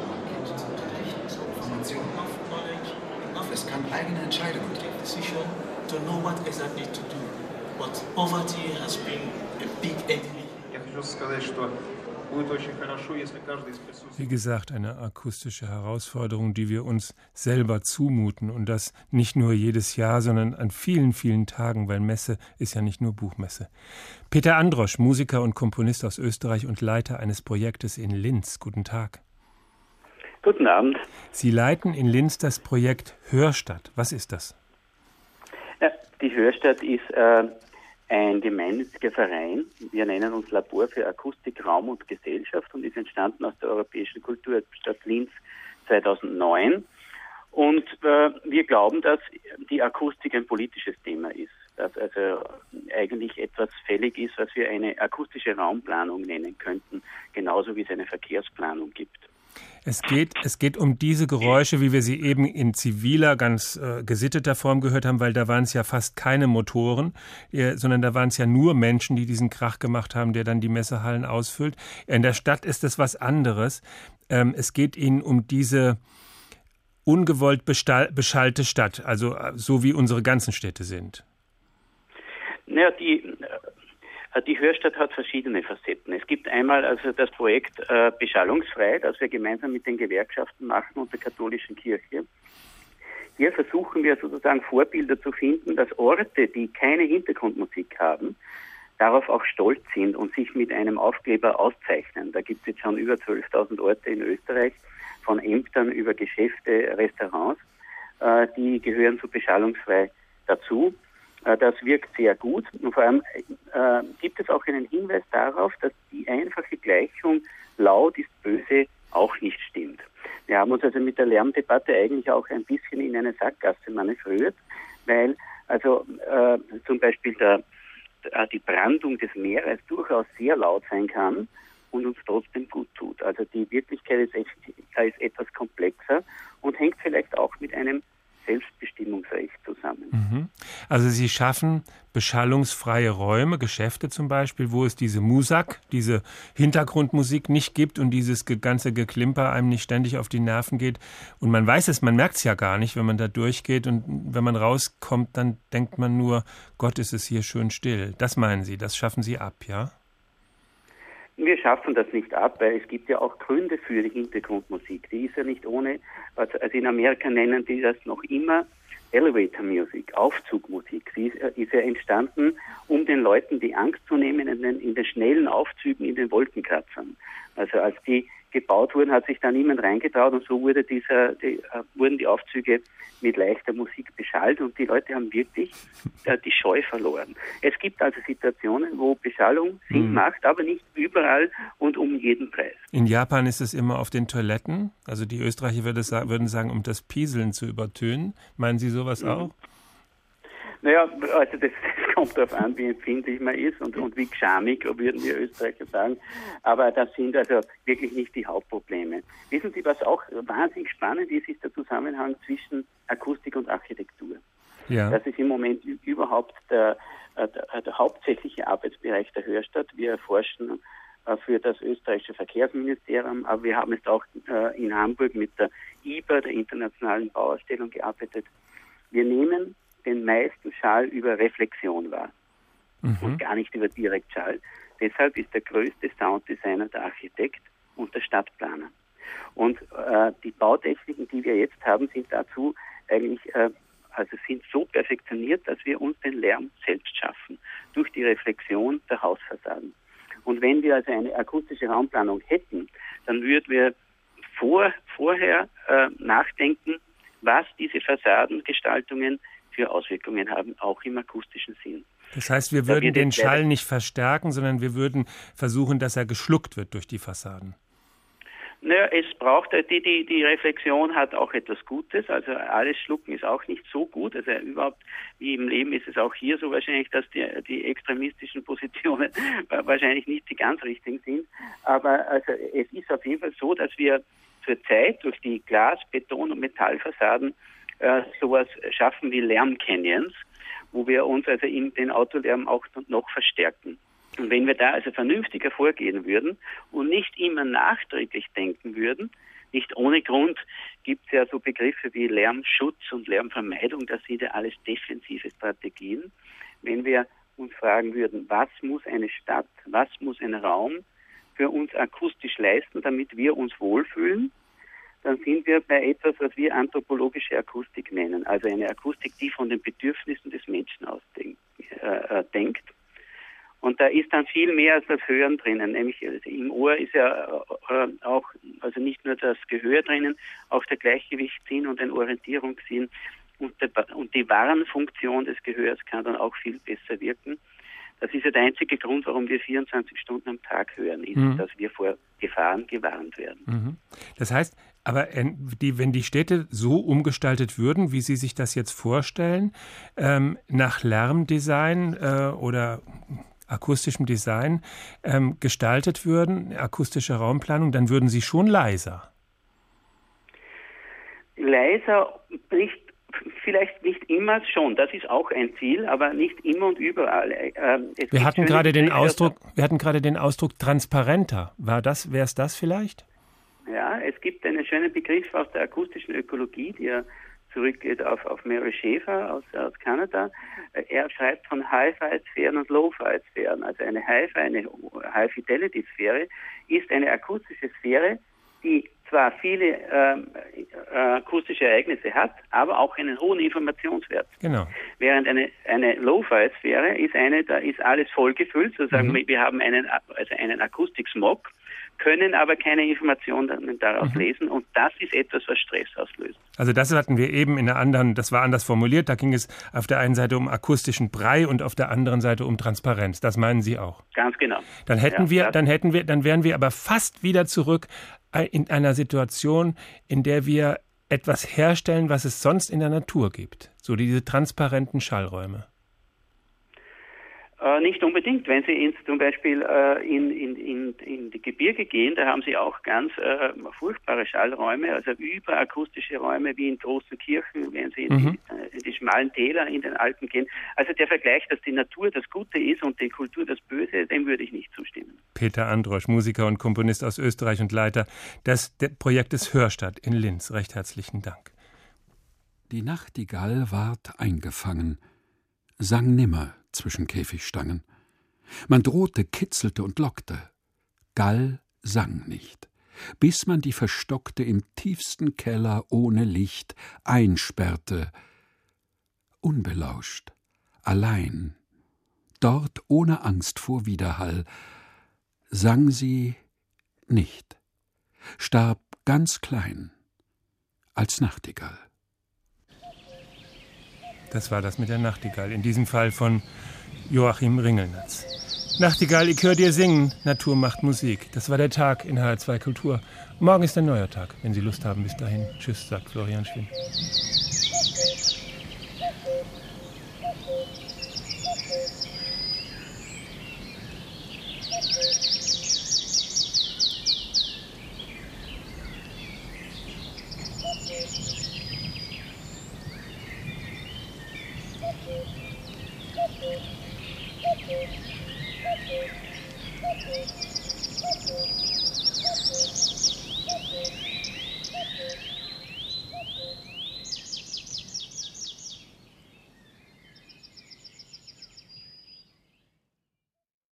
Informationen aufnehmen. Es kann eigene Entscheidungen treffen. decision to know what exactly to do. But poverty has been a big enemy. Я хочу сказать, что wie gesagt, eine akustische Herausforderung, die wir uns selber zumuten und das nicht nur jedes Jahr, sondern an vielen, vielen Tagen, weil Messe ist ja nicht nur Buchmesse. Peter Androsch, Musiker und Komponist aus Österreich und Leiter eines Projektes in Linz. Guten Tag. Guten Abend. Sie leiten in Linz das Projekt Hörstadt. Was ist das? Die Hörstadt ist äh ein gemeinnütziger Verein. Wir nennen uns Labor für Akustik, Raum und Gesellschaft und ist entstanden aus der Europäischen Kulturstadt Linz 2009. Und äh, wir glauben, dass die Akustik ein politisches Thema ist, dass also eigentlich etwas fällig ist, was wir eine akustische Raumplanung nennen könnten, genauso wie es eine Verkehrsplanung gibt. Es geht, es geht um diese Geräusche, wie wir sie eben in ziviler, ganz äh, gesitteter Form gehört haben, weil da waren es ja fast keine Motoren, äh, sondern da waren es ja nur Menschen, die diesen Krach gemacht haben, der dann die Messehallen ausfüllt. In der Stadt ist es was anderes. Ähm, es geht ihnen um diese ungewollt beschallte Stadt, also äh, so wie unsere ganzen Städte sind. Naja, die, die Hörstadt hat verschiedene Facetten. Es gibt einmal also das Projekt äh, Beschallungsfrei, das wir gemeinsam mit den Gewerkschaften machen und der katholischen Kirche. Hier versuchen wir sozusagen Vorbilder zu finden, dass Orte, die keine Hintergrundmusik haben, darauf auch stolz sind und sich mit einem Aufkleber auszeichnen. Da gibt es jetzt schon über 12.000 Orte in Österreich, von Ämtern über Geschäfte, Restaurants. Äh, die gehören zu beschallungsfrei dazu. Äh, das wirkt sehr gut. Und vor allem äh, gibt es auch einen Hinweis darauf, dass die einfache Gleichung laut ist böse auch nicht stimmt. Wir haben uns also mit der Lärmdebatte eigentlich auch ein bisschen in eine Sackgasse manövriert, weil also äh, zum Beispiel der, äh, die Brandung des Meeres durchaus sehr laut sein kann und uns trotzdem gut tut. Also die Wirklichkeit ist, echt, ist etwas komplexer und hängt vielleicht auch mit einem Selbstbestimmungsrecht zusammen. Mhm. Also Sie schaffen beschallungsfreie Räume, Geschäfte zum Beispiel, wo es diese Musak, diese Hintergrundmusik nicht gibt und dieses ganze Geklimper einem nicht ständig auf die Nerven geht. Und man weiß es, man merkt es ja gar nicht, wenn man da durchgeht und wenn man rauskommt, dann denkt man nur, Gott, ist es hier schön still. Das meinen Sie, das schaffen Sie ab, ja? Wir schaffen das nicht ab, weil es gibt ja auch Gründe für die Hintergrundmusik. Die ist ja nicht ohne, also also in Amerika nennen die das noch immer Elevator Music, Aufzugmusik. Sie ist, äh, ist ja entstanden, um den Leuten die Angst zu nehmen in den, in den schnellen Aufzügen in den Wolkenkratzern. Also als die gebaut wurden, hat sich da niemand reingetraut und so wurde dieser, die, äh, wurden die Aufzüge mit leichter Musik beschallt und die Leute haben wirklich äh, die Scheu verloren. Es gibt also Situationen, wo Beschallung Sinn Mhm. macht, aber nicht überall und um jeden Preis. In Japan ist es immer auf den Toiletten. Also die Österreicher würde sa- würden sagen, um das Pieseln zu übertönen. Meinen Sie sowas Mhm. auch? Naja, also das, das kommt darauf an, wie empfindlich man ist und, und wie geschamig, würden wir Österreicher sagen. Aber das sind also wirklich nicht die Hauptprobleme. Wissen Sie, was auch wahnsinnig spannend ist, ist der Zusammenhang zwischen Akustik und Architektur. Ja. Das ist im Moment überhaupt der, äh, der, der hauptsächliche Arbeitsbereich der Hörstadt. Wir erforschen äh, für das österreichische Verkehrsministerium, aber wir haben jetzt auch äh, in Hamburg mit der IBA, der Internationalen Bauausstellung, gearbeitet. Wir nehmen den meisten Schall über Reflexion wahr und gar nicht über Direktschall. Deshalb ist der größte Sounddesigner der Architekt und der Stadtplaner. Und äh, die Bautechniken, die wir jetzt haben, sind dazu eigentlich äh, also sind so perfektioniert, dass wir uns den Lärm selbst schaffen durch die Reflexion der Hausfassaden. Und wenn wir also eine akustische Raumplanung hätten, dann würden wir vor, vorher äh, nachdenken, was diese Fassadengestaltungen für Auswirkungen haben, auch im akustischen Sinn. Das heißt, wir würden den Schall nicht verstärken, sondern wir würden versuchen, dass er geschluckt wird durch die Fassaden. Naja, es braucht, die, die, die Reflexion hat auch etwas Gutes, also alles Schlucken ist auch nicht so gut, also überhaupt wie im Leben ist es auch hier so wahrscheinlich, dass die, die extremistischen Positionen wahrscheinlich nicht die ganz richtigen sind, aber also es ist auf jeden Fall so, dass wir zurzeit durch die Glas-, Beton- und Metallfassaden äh, sowas schaffen wie Lärmcanyons, wo wir uns also in den Autolärm auch noch verstärken. Und wenn wir da also vernünftiger vorgehen würden und nicht immer nachträglich denken würden, nicht ohne Grund gibt es ja so Begriffe wie Lärmschutz und Lärmvermeidung, das sind ja alles defensive Strategien. Wenn wir uns fragen würden, was muss eine Stadt, was muss ein Raum für uns akustisch leisten, damit wir uns wohlfühlen, dann sind wir bei etwas, was wir anthropologische Akustik nennen, also eine Akustik, die von den Bedürfnissen des Menschen aus denk, äh, äh denkt und da ist dann viel mehr als das Hören drinnen. Nämlich also im Ohr ist ja äh, auch, also nicht nur das Gehör drinnen, auch der Gleichgewichtssinn und ein Orientierungssinn. Und, der, und die Warnfunktion des Gehörs kann dann auch viel besser wirken. Das ist ja der einzige Grund, warum wir 24 Stunden am Tag hören, ist, mhm. dass wir vor Gefahren gewarnt werden. Mhm. Das heißt, aber die, wenn die Städte so umgestaltet würden, wie Sie sich das jetzt vorstellen, ähm, nach Lärmdesign äh, oder akustischem Design ähm, gestaltet würden, akustische Raumplanung, dann würden sie schon leiser. Leiser nicht vielleicht nicht immer schon, das ist auch ein Ziel, aber nicht immer und überall. Ähm, wir hatten gerade den Ausdruck, wir hatten gerade den Ausdruck transparenter. War das, wäre es das vielleicht? Ja, es gibt einen schönen Begriff aus der akustischen Ökologie, der zurückgeht auf, auf Mary Schäfer aus, aus Kanada. Er schreibt von High-Fi-Sphären und Low-Fi-Sphären. Also eine High-Fi, eine High-Fidelity-Sphäre ist eine akustische Sphäre, die zwar viele ähm, äh, akustische Ereignisse hat, aber auch einen hohen Informationswert. Genau. Während eine, eine Low-Fi-Sphäre ist eine, da ist alles vollgefüllt, sozusagen, mhm. wir haben einen, also einen Akustik-Smog können aber keine Informationen daraus mhm. lesen und das ist etwas, was Stress auslöst. Also das hatten wir eben in der anderen, das war anders formuliert, da ging es auf der einen Seite um akustischen Brei und auf der anderen Seite um Transparenz. Das meinen Sie auch? Ganz genau. Dann hätten ja, wir, dann hätten wir, dann wären wir aber fast wieder zurück in einer Situation, in der wir etwas herstellen, was es sonst in der Natur gibt. So diese transparenten Schallräume. Äh, nicht unbedingt. Wenn Sie ins, zum Beispiel äh, in, in, in, in die Gebirge gehen, da haben Sie auch ganz äh, furchtbare Schallräume, also überakustische Räume wie in großen Kirchen, wenn Sie in, mhm. die, äh, in die schmalen Täler in den Alpen gehen. Also der Vergleich, dass die Natur das Gute ist und die Kultur das Böse, dem würde ich nicht zustimmen. Peter Androsch, Musiker und Komponist aus Österreich und Leiter des Projektes Hörstadt in Linz. Recht herzlichen Dank. Die Nachtigall ward eingefangen, sang nimmer zwischen Käfigstangen. Man drohte, kitzelte und lockte. Gall sang nicht, bis man die Verstockte im tiefsten Keller ohne Licht einsperrte, unbelauscht, allein, dort ohne Angst vor Widerhall, sang sie nicht, starb ganz klein, als Nachtigall. Das war das mit der Nachtigall, in diesem Fall von Joachim Ringelnatz. Nachtigall, ich höre dir singen, Natur macht Musik. Das war der Tag in HR2 Kultur. Morgen ist ein neuer Tag, wenn Sie Lust haben. Bis dahin. Tschüss, sagt Florian Schwinn.